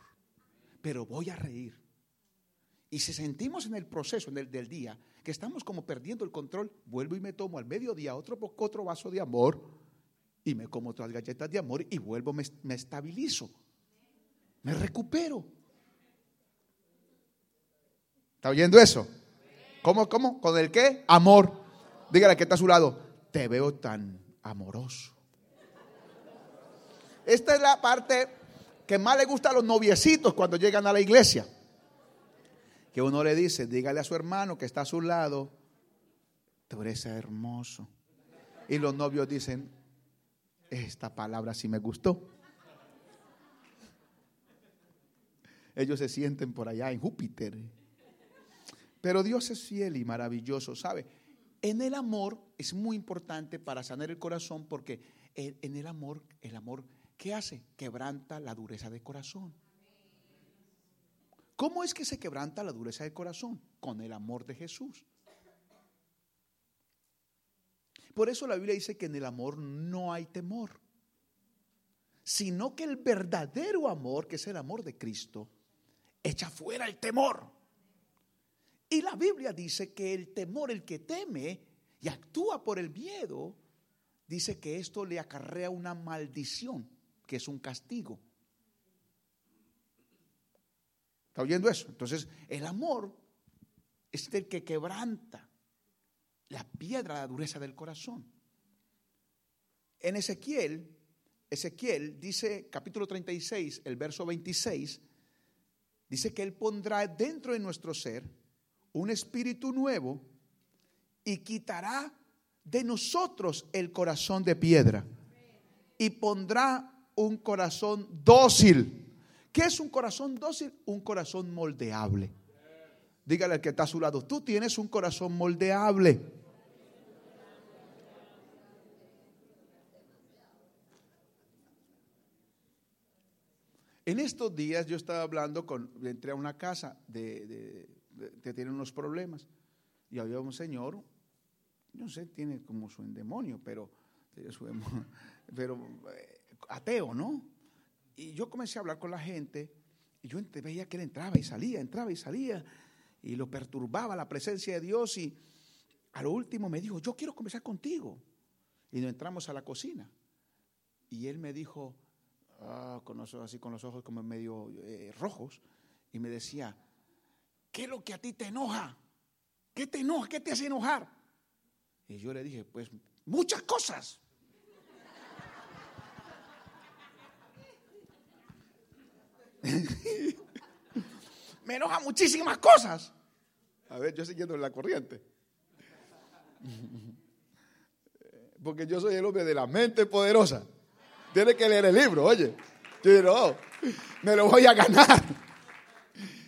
pero voy a reír. Y si sentimos en el proceso en el, del día que estamos como perdiendo el control, vuelvo y me tomo al mediodía otro, otro vaso de amor y me como otras galletas de amor y vuelvo, me, me estabilizo, me recupero. ¿Está oyendo eso? ¿Cómo, cómo? ¿Con el qué? Amor. Dígale que está a su lado. Te veo tan amoroso. Esta es la parte que más le gusta a los noviecitos cuando llegan a la iglesia. Que uno le dice, dígale a su hermano que está a su lado, tú eres hermoso. Y los novios dicen, esta palabra sí me gustó. Ellos se sienten por allá en Júpiter. Pero Dios es fiel y maravilloso, ¿sabe? En el amor es muy importante para sanar el corazón porque en el amor, el amor ¿qué hace? Quebranta la dureza del corazón. ¿Cómo es que se quebranta la dureza del corazón? Con el amor de Jesús. Por eso la Biblia dice que en el amor no hay temor, sino que el verdadero amor, que es el amor de Cristo, echa fuera el temor. Y la Biblia dice que el temor, el que teme y actúa por el miedo, dice que esto le acarrea una maldición que es un castigo. ¿Está oyendo eso? Entonces, el amor es el que quebranta la piedra, la dureza del corazón. En Ezequiel, Ezequiel dice, capítulo 36, el verso 26, dice que Él pondrá dentro de nuestro ser un espíritu nuevo y quitará de nosotros el corazón de piedra y pondrá un corazón dócil. ¿Qué es un corazón dócil? Un corazón moldeable. Dígale al que está a su lado, tú tienes un corazón moldeable. En estos días yo estaba hablando con, entré a una casa de, que tiene unos problemas. y había un señor, no sé, tiene como su endemonio, pero, pero eh, ateo, ¿no? Y yo comencé a hablar con la gente y yo veía que él entraba y salía, entraba y salía y lo perturbaba la presencia de Dios y a lo último me dijo, yo quiero conversar contigo. Y nos entramos a la cocina. Y él me dijo, ah, con los, así con los ojos como medio eh, rojos, y me decía, ¿qué es lo que a ti te enoja? ¿Qué te enoja? ¿Qué te hace enojar? Y yo le dije, pues muchas cosas. me enoja muchísimas cosas. A ver, yo siguiendo la corriente. Porque yo soy el hombre de la mente poderosa. Tiene que leer el libro, oye. Yo digo, oh, me lo voy a ganar.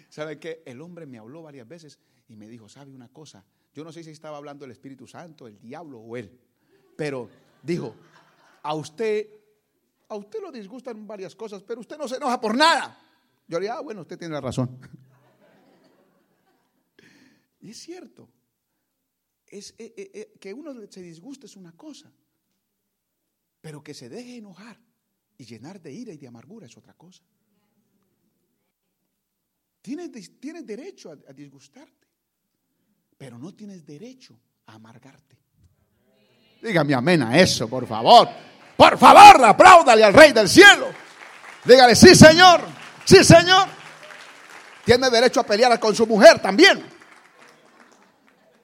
¿Sabe qué? El hombre me habló varias veces y me dijo, ¿sabe una cosa? Yo no sé si estaba hablando el Espíritu Santo, el diablo o él. Pero dijo, a usted, a usted lo disgustan varias cosas, pero usted no se enoja por nada. Yo le dije, ah, bueno, usted tiene razón. Y es cierto. Es, eh, eh, eh, que uno se disguste es una cosa, pero que se deje enojar y llenar de ira y de amargura es otra cosa. Tienes, tienes derecho a, disgustarte, pero no tienes derecho a amargarte. Dígame amén a eso, por favor. Por favor, apláudale al Rey del Cielo. Dígale, sí, Señor. Sí, Señor. Tiene derecho a pelear con su mujer también.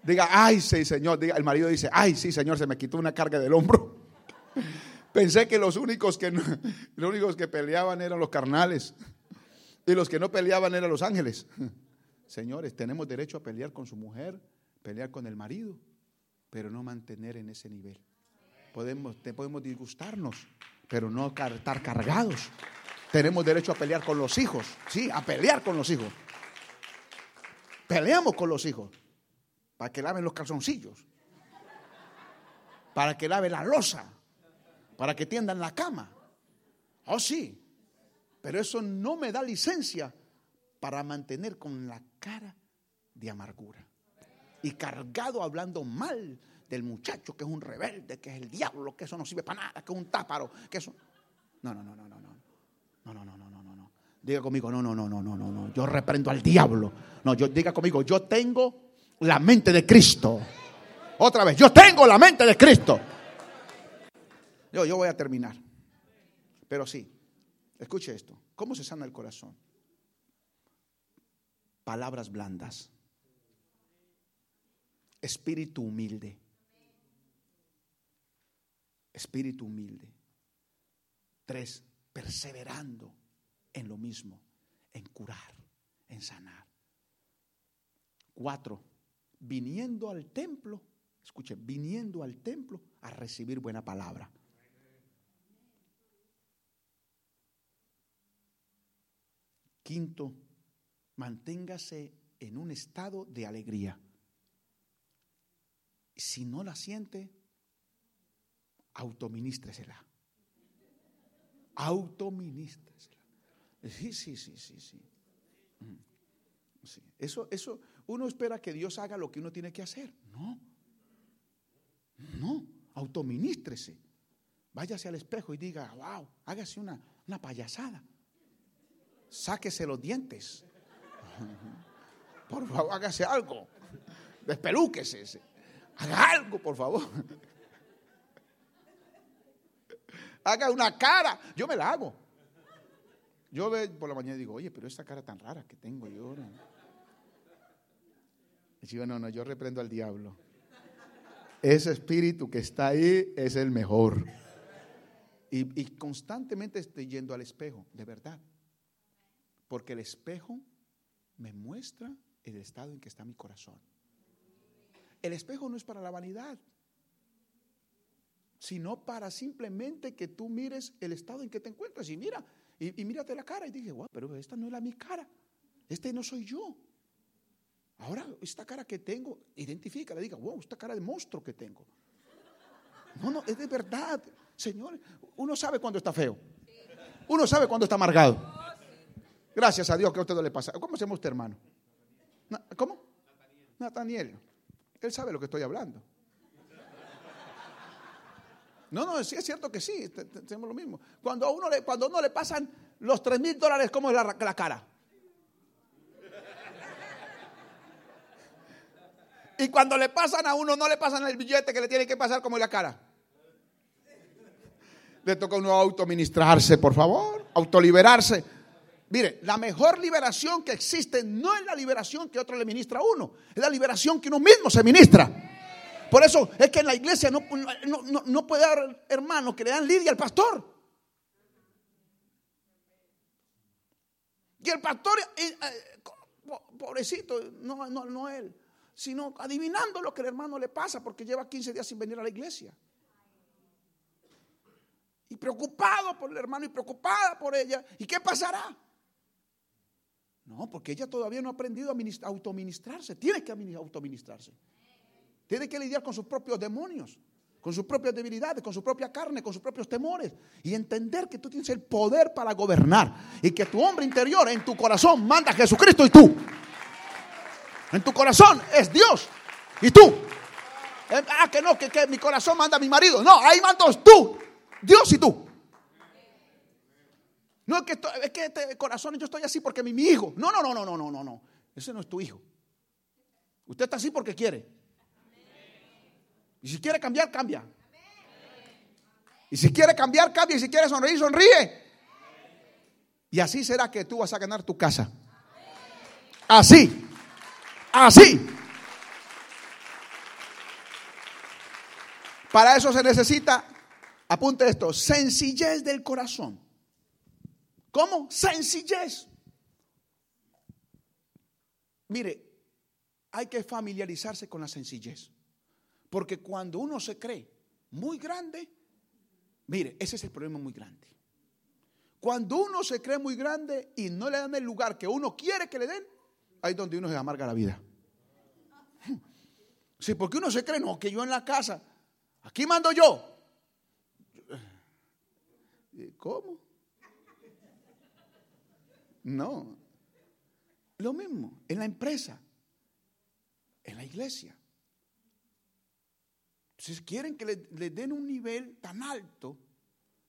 Diga, ay, sí, Señor. Diga, el marido dice, ay, sí, Señor, se me quitó una carga del hombro. Pensé que los únicos que, los únicos que peleaban eran los carnales. Y los que no peleaban eran los ángeles. Señores, tenemos derecho a pelear con su mujer, pelear con el marido, pero no mantener en ese nivel. Podemos, podemos disgustarnos, pero no estar cargados. Tenemos derecho a pelear con los hijos, sí, a pelear con los hijos. Peleamos con los hijos para que laven los calzoncillos, para que lave la losa, para que tiendan la cama. Oh, sí, pero eso no me da licencia para mantener con la cara de amargura y cargado hablando mal del muchacho que es un rebelde, que es el diablo, que eso no sirve para nada, que es un táparo, que eso. No, no, no, no, no, no. No, no, no, no, no, no. Diga conmigo, no, no, no, no, no, no, no. Yo reprendo al diablo. No, yo diga conmigo, yo tengo la mente de Cristo. Otra vez, yo tengo la mente de Cristo. Yo, yo voy a terminar. Pero sí, escuche esto. ¿Cómo se sana el corazón? Palabras blandas. Espíritu humilde. Espíritu humilde. Tres, perseverando en lo mismo, en curar, en sanar. Cuatro, viniendo al templo, escuche, viniendo al templo a recibir buena palabra. Quinto, manténgase en un estado de alegría. Si no la siente, autoministresela. Autoministresela. Sí, sí, sí, sí, sí. Mm. sí. Eso, eso, uno espera que Dios haga lo que uno tiene que hacer. No. No. Autoministrese. Váyase al espejo y diga, wow, hágase una, una payasada. Sáquese los dientes. Por favor, hágase algo. Despelúquese. Haga algo, por favor. Haga una cara. Yo me la hago. Yo por la mañana digo, oye, pero esta cara tan rara que tengo yo. Y digo, no, no, yo reprendo al diablo. Ese espíritu que está ahí es el mejor. Y, y constantemente estoy yendo al espejo, de verdad. Porque el espejo me muestra el estado en que está mi corazón. El espejo no es para la vanidad, sino para simplemente que tú mires el estado en que te encuentras. Y mira, y, mírate la cara. Y dije, wow, pero esta no es la mi cara. Este no soy yo. Ahora, esta cara que tengo, identifica, le diga, wow, esta cara de monstruo que tengo. No, no, es de verdad. Señor, uno sabe cuando está feo. Uno sabe cuando está amargado. Gracias a Dios que a usted no le pasa. ¿Cómo se llama usted, hermano? ¿Cómo? Nathaniel. Él sabe lo que estoy hablando. No, no, sí es cierto que sí, tenemos lo mismo. Cuando a uno le, cuando uno le pasan los tres mil dólares, ¿cómo es la cara? Y cuando le pasan a uno, no le pasan el billete que le tiene que pasar como en la cara. Le toca a uno autoministrarse, por favor, autoliberarse. Mire, la mejor liberación que existe no es la liberación que otro le ministra a uno, es la liberación que uno mismo se ministra. Por eso es que en la iglesia no, no, puede haber hermanos que le dan lidia al pastor. Y el pastor, eh, eh, pobrecito, no, no, no él, sino adivinando lo que el hermano le pasa porque lleva 15 días sin venir a la iglesia. Y preocupado por el hermano y preocupada por ella. ¿Y qué pasará? No, porque ella todavía no ha aprendido a autoministrarse. Tiene que autoministrarse. Tiene que lidiar con sus propios demonios, con sus propias debilidades, con su propia carne, con sus propios temores. Y entender que tú tienes el poder para gobernar. Y que tu hombre interior, en tu corazón, manda a Jesucristo y tú. En tu corazón es Dios y tú. Eh, ah, que no, que, mi corazón manda a mi marido. No, ahí mandas tú, Dios y tú. No es que, es que este corazón yo estoy así porque mi, mi hijo. No, no, no, no, no, no, no, no. Ese no es tu hijo. Usted está así porque quiere. Y si quiere cambiar, cambia. Y si quiere cambiar, cambia. Y si quiere sonreír, sonríe. Y así será que tú vas a ganar tu casa. Así. Así. Para eso se necesita, apunte esto, sencillez del corazón. ¿Cómo? Sencillez. Mire, hay que familiarizarse con la sencillez. Porque cuando uno se cree muy grande, mire, ese es el problema muy grande. Cuando uno se cree muy grande y no le dan el lugar que uno quiere que le den, ahí donde uno se amarga la vida. Sí, porque uno se cree, no, que yo en la casa, aquí mando yo. ¿Cómo? No. Lo mismo, en la empresa, en la iglesia. Si quieren que le, le, den un nivel tan alto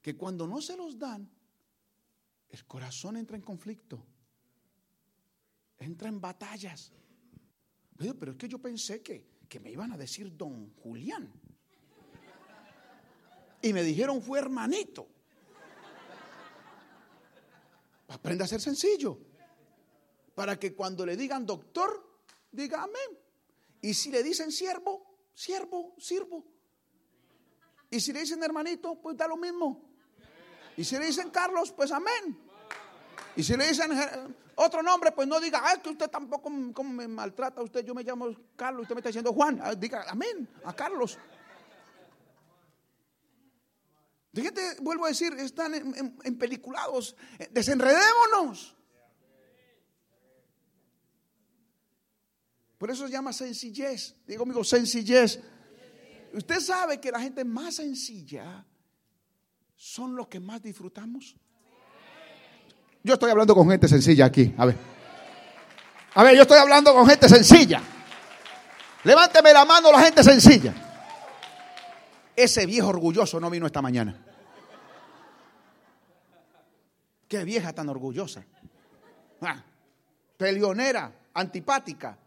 que cuando no se los dan, el corazón entra en conflicto entra en batallas. Pero es que yo pensé que, que me iban a decir don Julián. Y me dijeron fue hermanito. Aprenda a ser sencillo. Para que cuando le digan doctor, diga amén. Y si le dicen siervo, siervo, sirvo. Y si le dicen hermanito, pues da lo mismo. Y si le dicen Carlos, pues amén. Y si le dicen otro nombre, pues no diga, ah, que usted tampoco me maltrata usted, yo me llamo Carlos, usted me está diciendo Juan. Ah, diga, amén, a Carlos. Fíjate, vuelvo a decir, están en, peliculados. Eh, desenredémonos. Por eso se llama sencillez. Digo, amigo, sencillez. Usted sabe que la gente más sencilla son los que más disfrutamos. Yo estoy hablando con gente sencilla aquí. A ver. A ver, yo estoy hablando con gente sencilla. Levánteme la mano la gente sencilla. Ese viejo orgulloso no vino esta mañana. Qué vieja tan orgullosa. Ah, peleonera, antipática,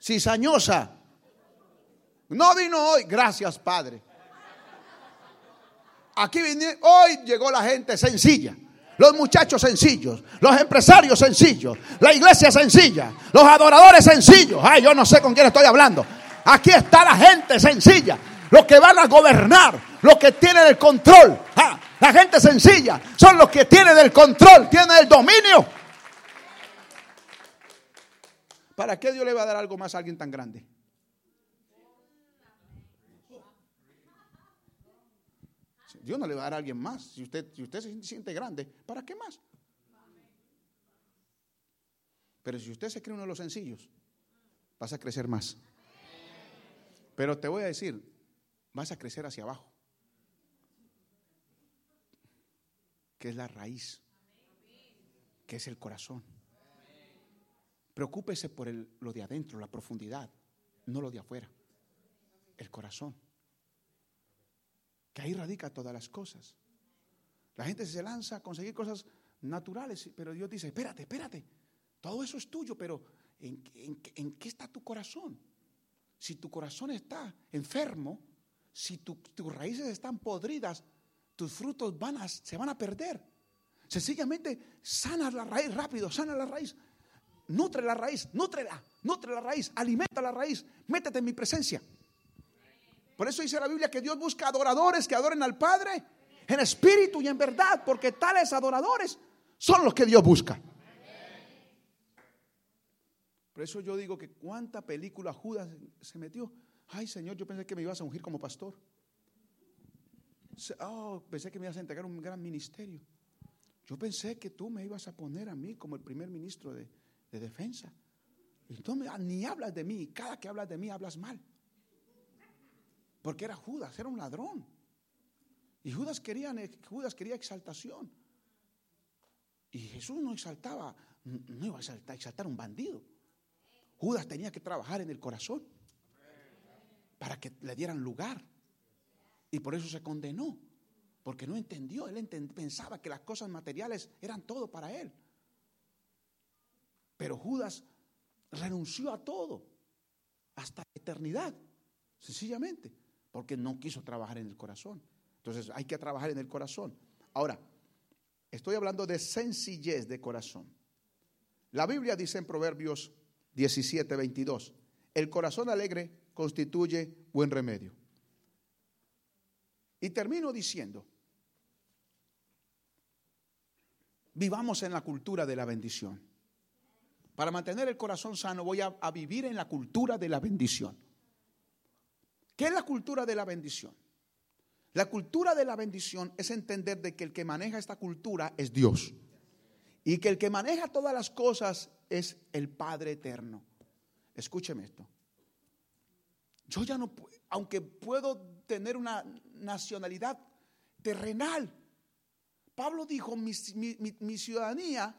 cizañosa. No vino hoy. Gracias, Padre. Aquí vine, hoy llegó la gente sencilla los muchachos sencillos, los empresarios sencillos, la iglesia sencilla, los adoradores sencillos. Ay, yo no sé con quién estoy hablando. Aquí está la gente sencilla, los que van a gobernar, los que tienen el control. Ah, la gente sencilla son los que tienen el control, tienen el dominio. ¿Para qué Dios le va a dar algo más a alguien tan grande? Dios no le va a dar a alguien más. Si usted, si usted se siente grande, ¿para qué más? Pero si usted se cree uno de los sencillos, vas a crecer más. Pero te voy a decir, vas a crecer hacia abajo. Que es la raíz. Que es el corazón. Preocúpese por lo de adentro, la profundidad. no lo de afuera, el corazón. Que ahí radica todas las cosas. La gente se lanza a conseguir cosas naturales, pero Dios dice, espérate, espérate, todo eso es tuyo, pero ¿en, qué está tu corazón? Si tu corazón está enfermo, si tus raíces están podridas, tus frutos van se van a perder. Sencillamente sana la raíz rápido, sana la raíz. Nutre la raíz, nutrela, nutre la raíz, alimenta la raíz, métete en mi presencia. Por eso dice la Biblia que Dios busca adoradores que adoren al Padre en espíritu y en verdad, porque tales adoradores son los que Dios busca. Por eso yo digo que cuánta película Judas se metió. Ay, Señor, yo pensé que me ibas a ungir como pastor. Oh, pensé que me ibas a entregar un gran ministerio. Yo pensé que tú me ibas a poner a mí como el primer ministro de, defensa. Y tú ni hablas de mí. Cada que hablas de mí hablas mal. Porque era Judas, era un ladrón. Y Judas quería, Judas quería exaltación. Y Jesús no exaltaba, no iba a exaltar, exaltar un bandido. Judas tenía que trabajar en el corazón para que le dieran lugar. Y por eso se condenó, porque no entendió. Él pensaba que las cosas materiales eran todo para él. Pero Judas renunció a todo, hasta eternidad, sencillamente, porque no quiso trabajar en el corazón. Entonces hay que trabajar en el corazón. Ahora, estoy hablando de sencillez de corazón. La Biblia dice en Proverbios 17, 22, el corazón alegre constituye buen remedio. Y termino diciendo, vivamos en la cultura de la bendición. Para mantener el corazón sano voy a, a, vivir en la cultura de la bendición. ¿Qué es la cultura de la bendición? La cultura de la bendición es entender de que el que maneja esta cultura es Dios. Y que el que maneja todas las cosas es el Padre eterno. Escúcheme esto. Yo ya no, aunque puedo tener una nacionalidad terrenal, Pablo dijo, mi, mi ciudadanía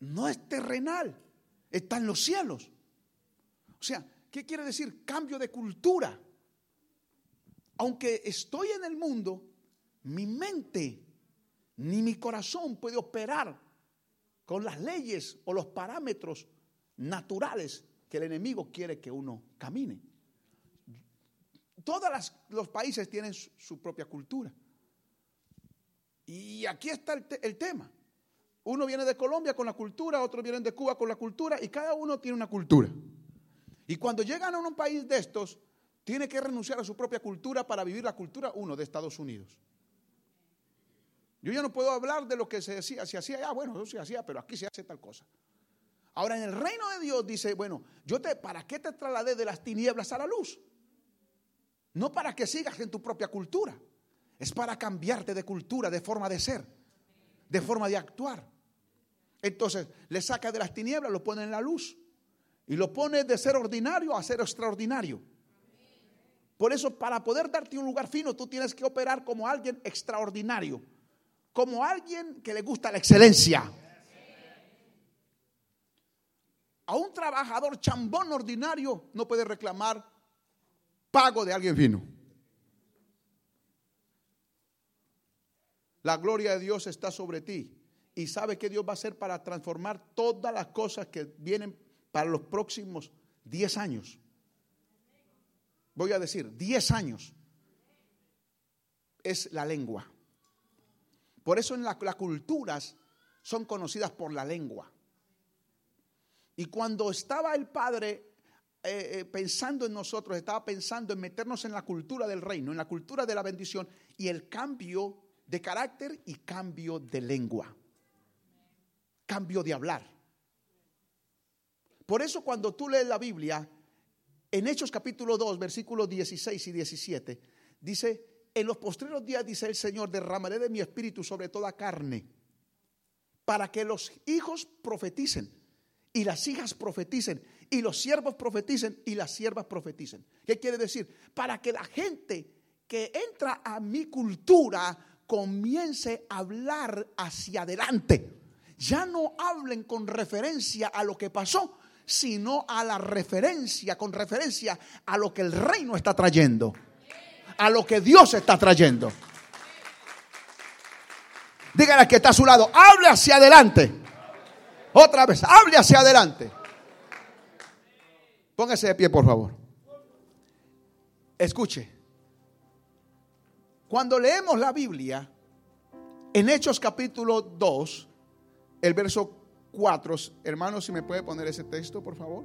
no es terrenal, está en los cielos. O sea, ¿qué quiere decir? Cambio de cultura aunque estoy en el mundo, mi mente ni mi corazón puede operar con las leyes o los parámetros naturales que el enemigo quiere que uno camine. Todos los países tienen su, propia cultura. Y aquí está el, el tema. Uno viene de Colombia con la cultura, otro viene de Cuba con la cultura y cada uno tiene una cultura. Y cuando llegan a un país de estos, tiene que renunciar a su propia cultura para vivir la cultura, uno, de Estados Unidos. Yo ya no puedo hablar de lo que se hacía, se hacía allá, bueno, eso se hacía, pero aquí se hace tal cosa. Ahora en el reino de Dios dice, bueno, yo te, ¿para qué te trasladé de las tinieblas a la luz? No para que sigas en tu propia cultura, es para cambiarte de cultura, de forma de ser, de forma de actuar. Entonces, le saca de las tinieblas, lo pone en la luz y lo pone de ser ordinario a ser extraordinario. Por eso, para poder darte un lugar fino, tú tienes que operar como alguien extraordinario, como alguien que le gusta la excelencia. A un trabajador chambón ordinario no puede reclamar pago de alguien fino. La gloria de Dios está sobre ti y sabe que Dios va a hacer para transformar todas las cosas que vienen para los próximos 10 años voy a decir, 10 años, es la lengua. Por eso en las culturas son conocidas por la lengua. Y cuando estaba el Padre eh, eh, pensando en nosotros, estaba pensando en meternos en la cultura del reino, en la cultura de la bendición y el cambio de carácter y cambio de lengua, cambio de hablar. Por eso cuando tú lees la Biblia, en Hechos capítulo 2, versículos 16 y 17, dice, en los postreros días, dice el Señor, derramaré de mi espíritu sobre toda carne, para que los hijos profeticen y las hijas profeticen y los siervos profeticen y las siervas profeticen. ¿Qué quiere decir? Para que la gente que entra a mi cultura comience a hablar hacia adelante. Ya no hablen con referencia a lo que pasó, sino a la referencia, con referencia a lo que el reino está trayendo, a lo que Dios está trayendo. Dígale que está a su lado, hable hacia adelante. Otra vez, hable hacia adelante. Póngase de pie, por favor. Escuche. Cuando leemos la Biblia, en Hechos capítulo 2, el verso 4, hermano, si me puede poner ese texto, por favor.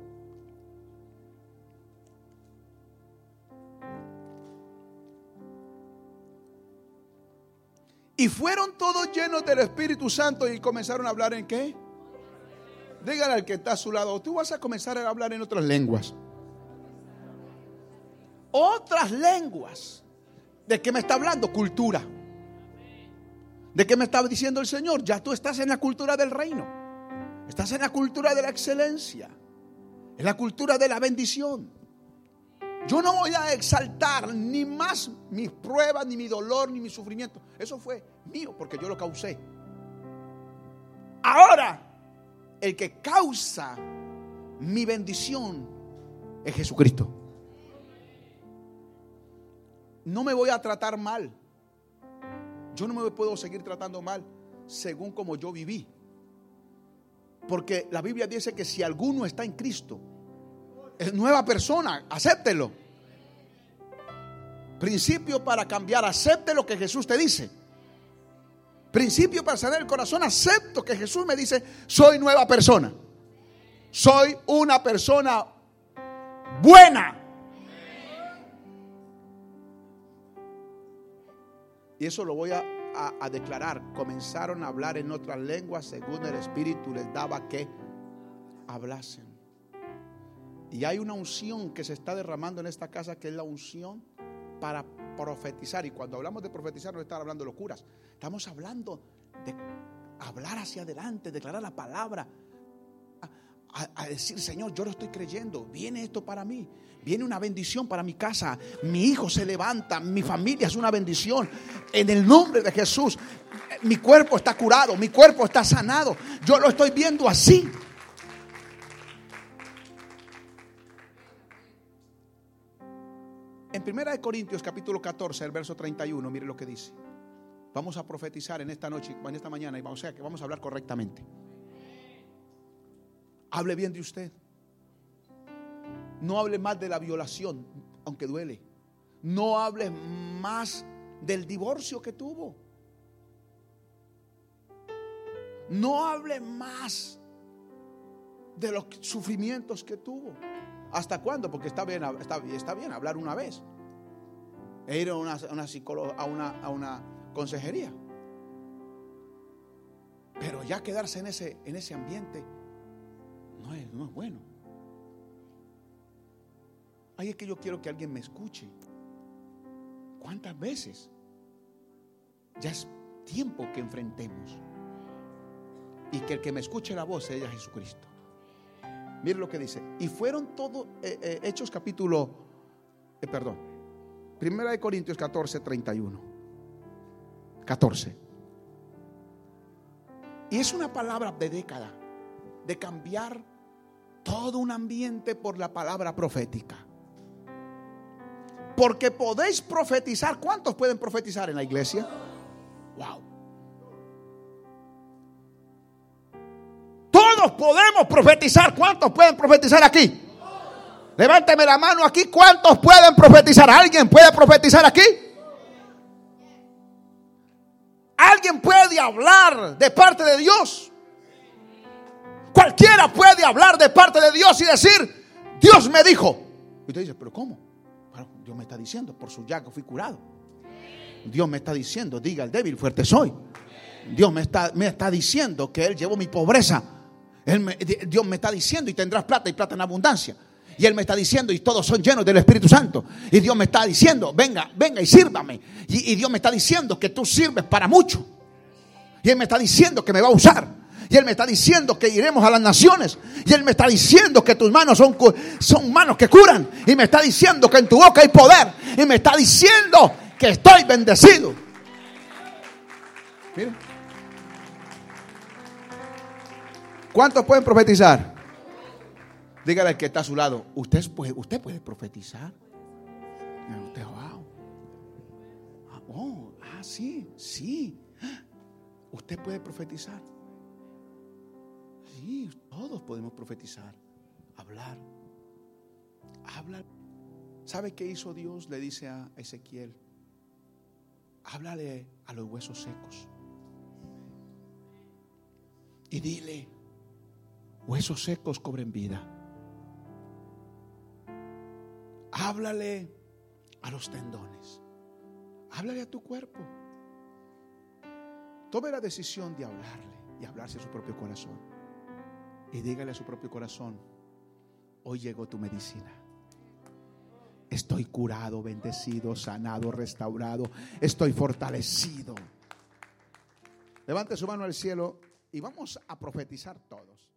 Y fueron todos llenos del Espíritu Santo y comenzaron a hablar en qué? Dígale al que está a su lado, tú vas a comenzar a hablar en otras lenguas. Otras lenguas. ¿De qué me está hablando? Cultura. ¿De qué me está diciendo el Señor? Ya tú estás en la cultura del reino. Estás en la cultura de la excelencia. En la cultura de la bendición. Yo no voy a exaltar ni más mis pruebas, ni mi dolor, ni mi sufrimiento. Eso fue mío porque yo lo causé. Ahora, el que causa mi bendición es Jesucristo. No me voy a tratar mal. Yo no me puedo seguir tratando mal según como yo viví. Porque la Biblia dice que si alguno está en Cristo, es nueva persona, acéptelo. Principio para cambiar, acepte lo que Jesús te dice. Principio para sanar el corazón, acepto que Jesús me dice, soy nueva persona. Soy una persona buena. Y eso lo voy a, a, declarar. Comenzaron a hablar en otras lenguas según el Espíritu les daba que hablasen. Y hay una unción que se está derramando en esta casa que es la unción para profetizar. Y cuando hablamos de profetizar no estamos hablando de locuras. Estamos hablando de hablar hacia adelante, declarar la palabra. A, decir, Señor, yo lo estoy creyendo. Viene esto para mí. Viene una bendición para mi casa. Mi hijo se levanta. Mi familia es una bendición. En el nombre de Jesús. Mi cuerpo está curado. Mi cuerpo está sanado. Yo lo estoy viendo así. En 1 Corintios capítulo 14, el verso 31, mire lo que dice. Vamos a profetizar en esta noche, en esta mañana, y vamos a, que vamos a hablar correctamente. Hable bien de usted. No hable más de la violación, aunque duele. No hable más del divorcio que tuvo. No hable más de los sufrimientos que tuvo. ¿Hasta cuándo? Porque está bien, está, bien hablar una vez. E ir a una, una psicóloga, a una, a una consejería. Pero ya quedarse en ese, en ese ambiente no es, no es bueno. Ahí es que yo quiero que alguien me escuche. ¿Cuántas veces? Ya es tiempo que enfrentemos. Y que el que me escuche la voz sea Jesucristo. Mire lo que dice. Y fueron todos, eh, eh, Hechos capítulo, eh, perdón, Primera de Corintios 14, 31. 14. Y es una palabra de década, de cambiar todo un ambiente por la palabra profética. Porque podéis profetizar. ¿Cuántos pueden profetizar en la iglesia? Wow. podemos profetizar. ¿Cuántos pueden profetizar aquí? Levánteme la mano aquí. ¿Cuántos pueden profetizar? ¿Alguien puede profetizar aquí? ¿Alguien puede hablar de parte de Dios? Cualquiera puede hablar de parte de Dios y decir, Dios me dijo. Y usted dice, pero ¿cómo? Dios me está diciendo, por su llaga fui curado. Dios me está diciendo, diga el débil, fuerte soy. Dios me está, me está diciendo que Él llevó mi pobreza Dios me está diciendo y tendrás plata y plata en abundancia. Y Él me está diciendo y todos son llenos del Espíritu Santo. Y Dios me está diciendo, venga, venga y sírvame. Y, y Dios me está diciendo que tú sirves para mucho. Y Él me está diciendo que me va a usar. Y Él me está diciendo que iremos a las naciones. Y Él me está diciendo que tus manos son, son manos que curan. Y me está diciendo que en tu boca hay poder. Y me está diciendo que estoy bendecido. Mira. ¿Cuántos pueden profetizar? Dígale al que está a su lado, usted puede, usted puede profetizar. Usted, wow. Ah, oh, ah, sí, sí. Usted puede profetizar. Sí, todos podemos profetizar, hablar. Habla. ¿Sabe qué hizo Dios? Le dice a Ezequiel. Háblale a los huesos secos. Y dile, huesos secos cobren vida. Háblale a los tendones. Háblale a tu cuerpo. Tome la decisión de hablarle y hablarse a su propio corazón. Y dígale a su propio corazón, hoy llegó tu medicina. Estoy curado, bendecido, sanado, restaurado. Estoy fortalecido. Levante su mano al cielo y vamos a profetizar todos.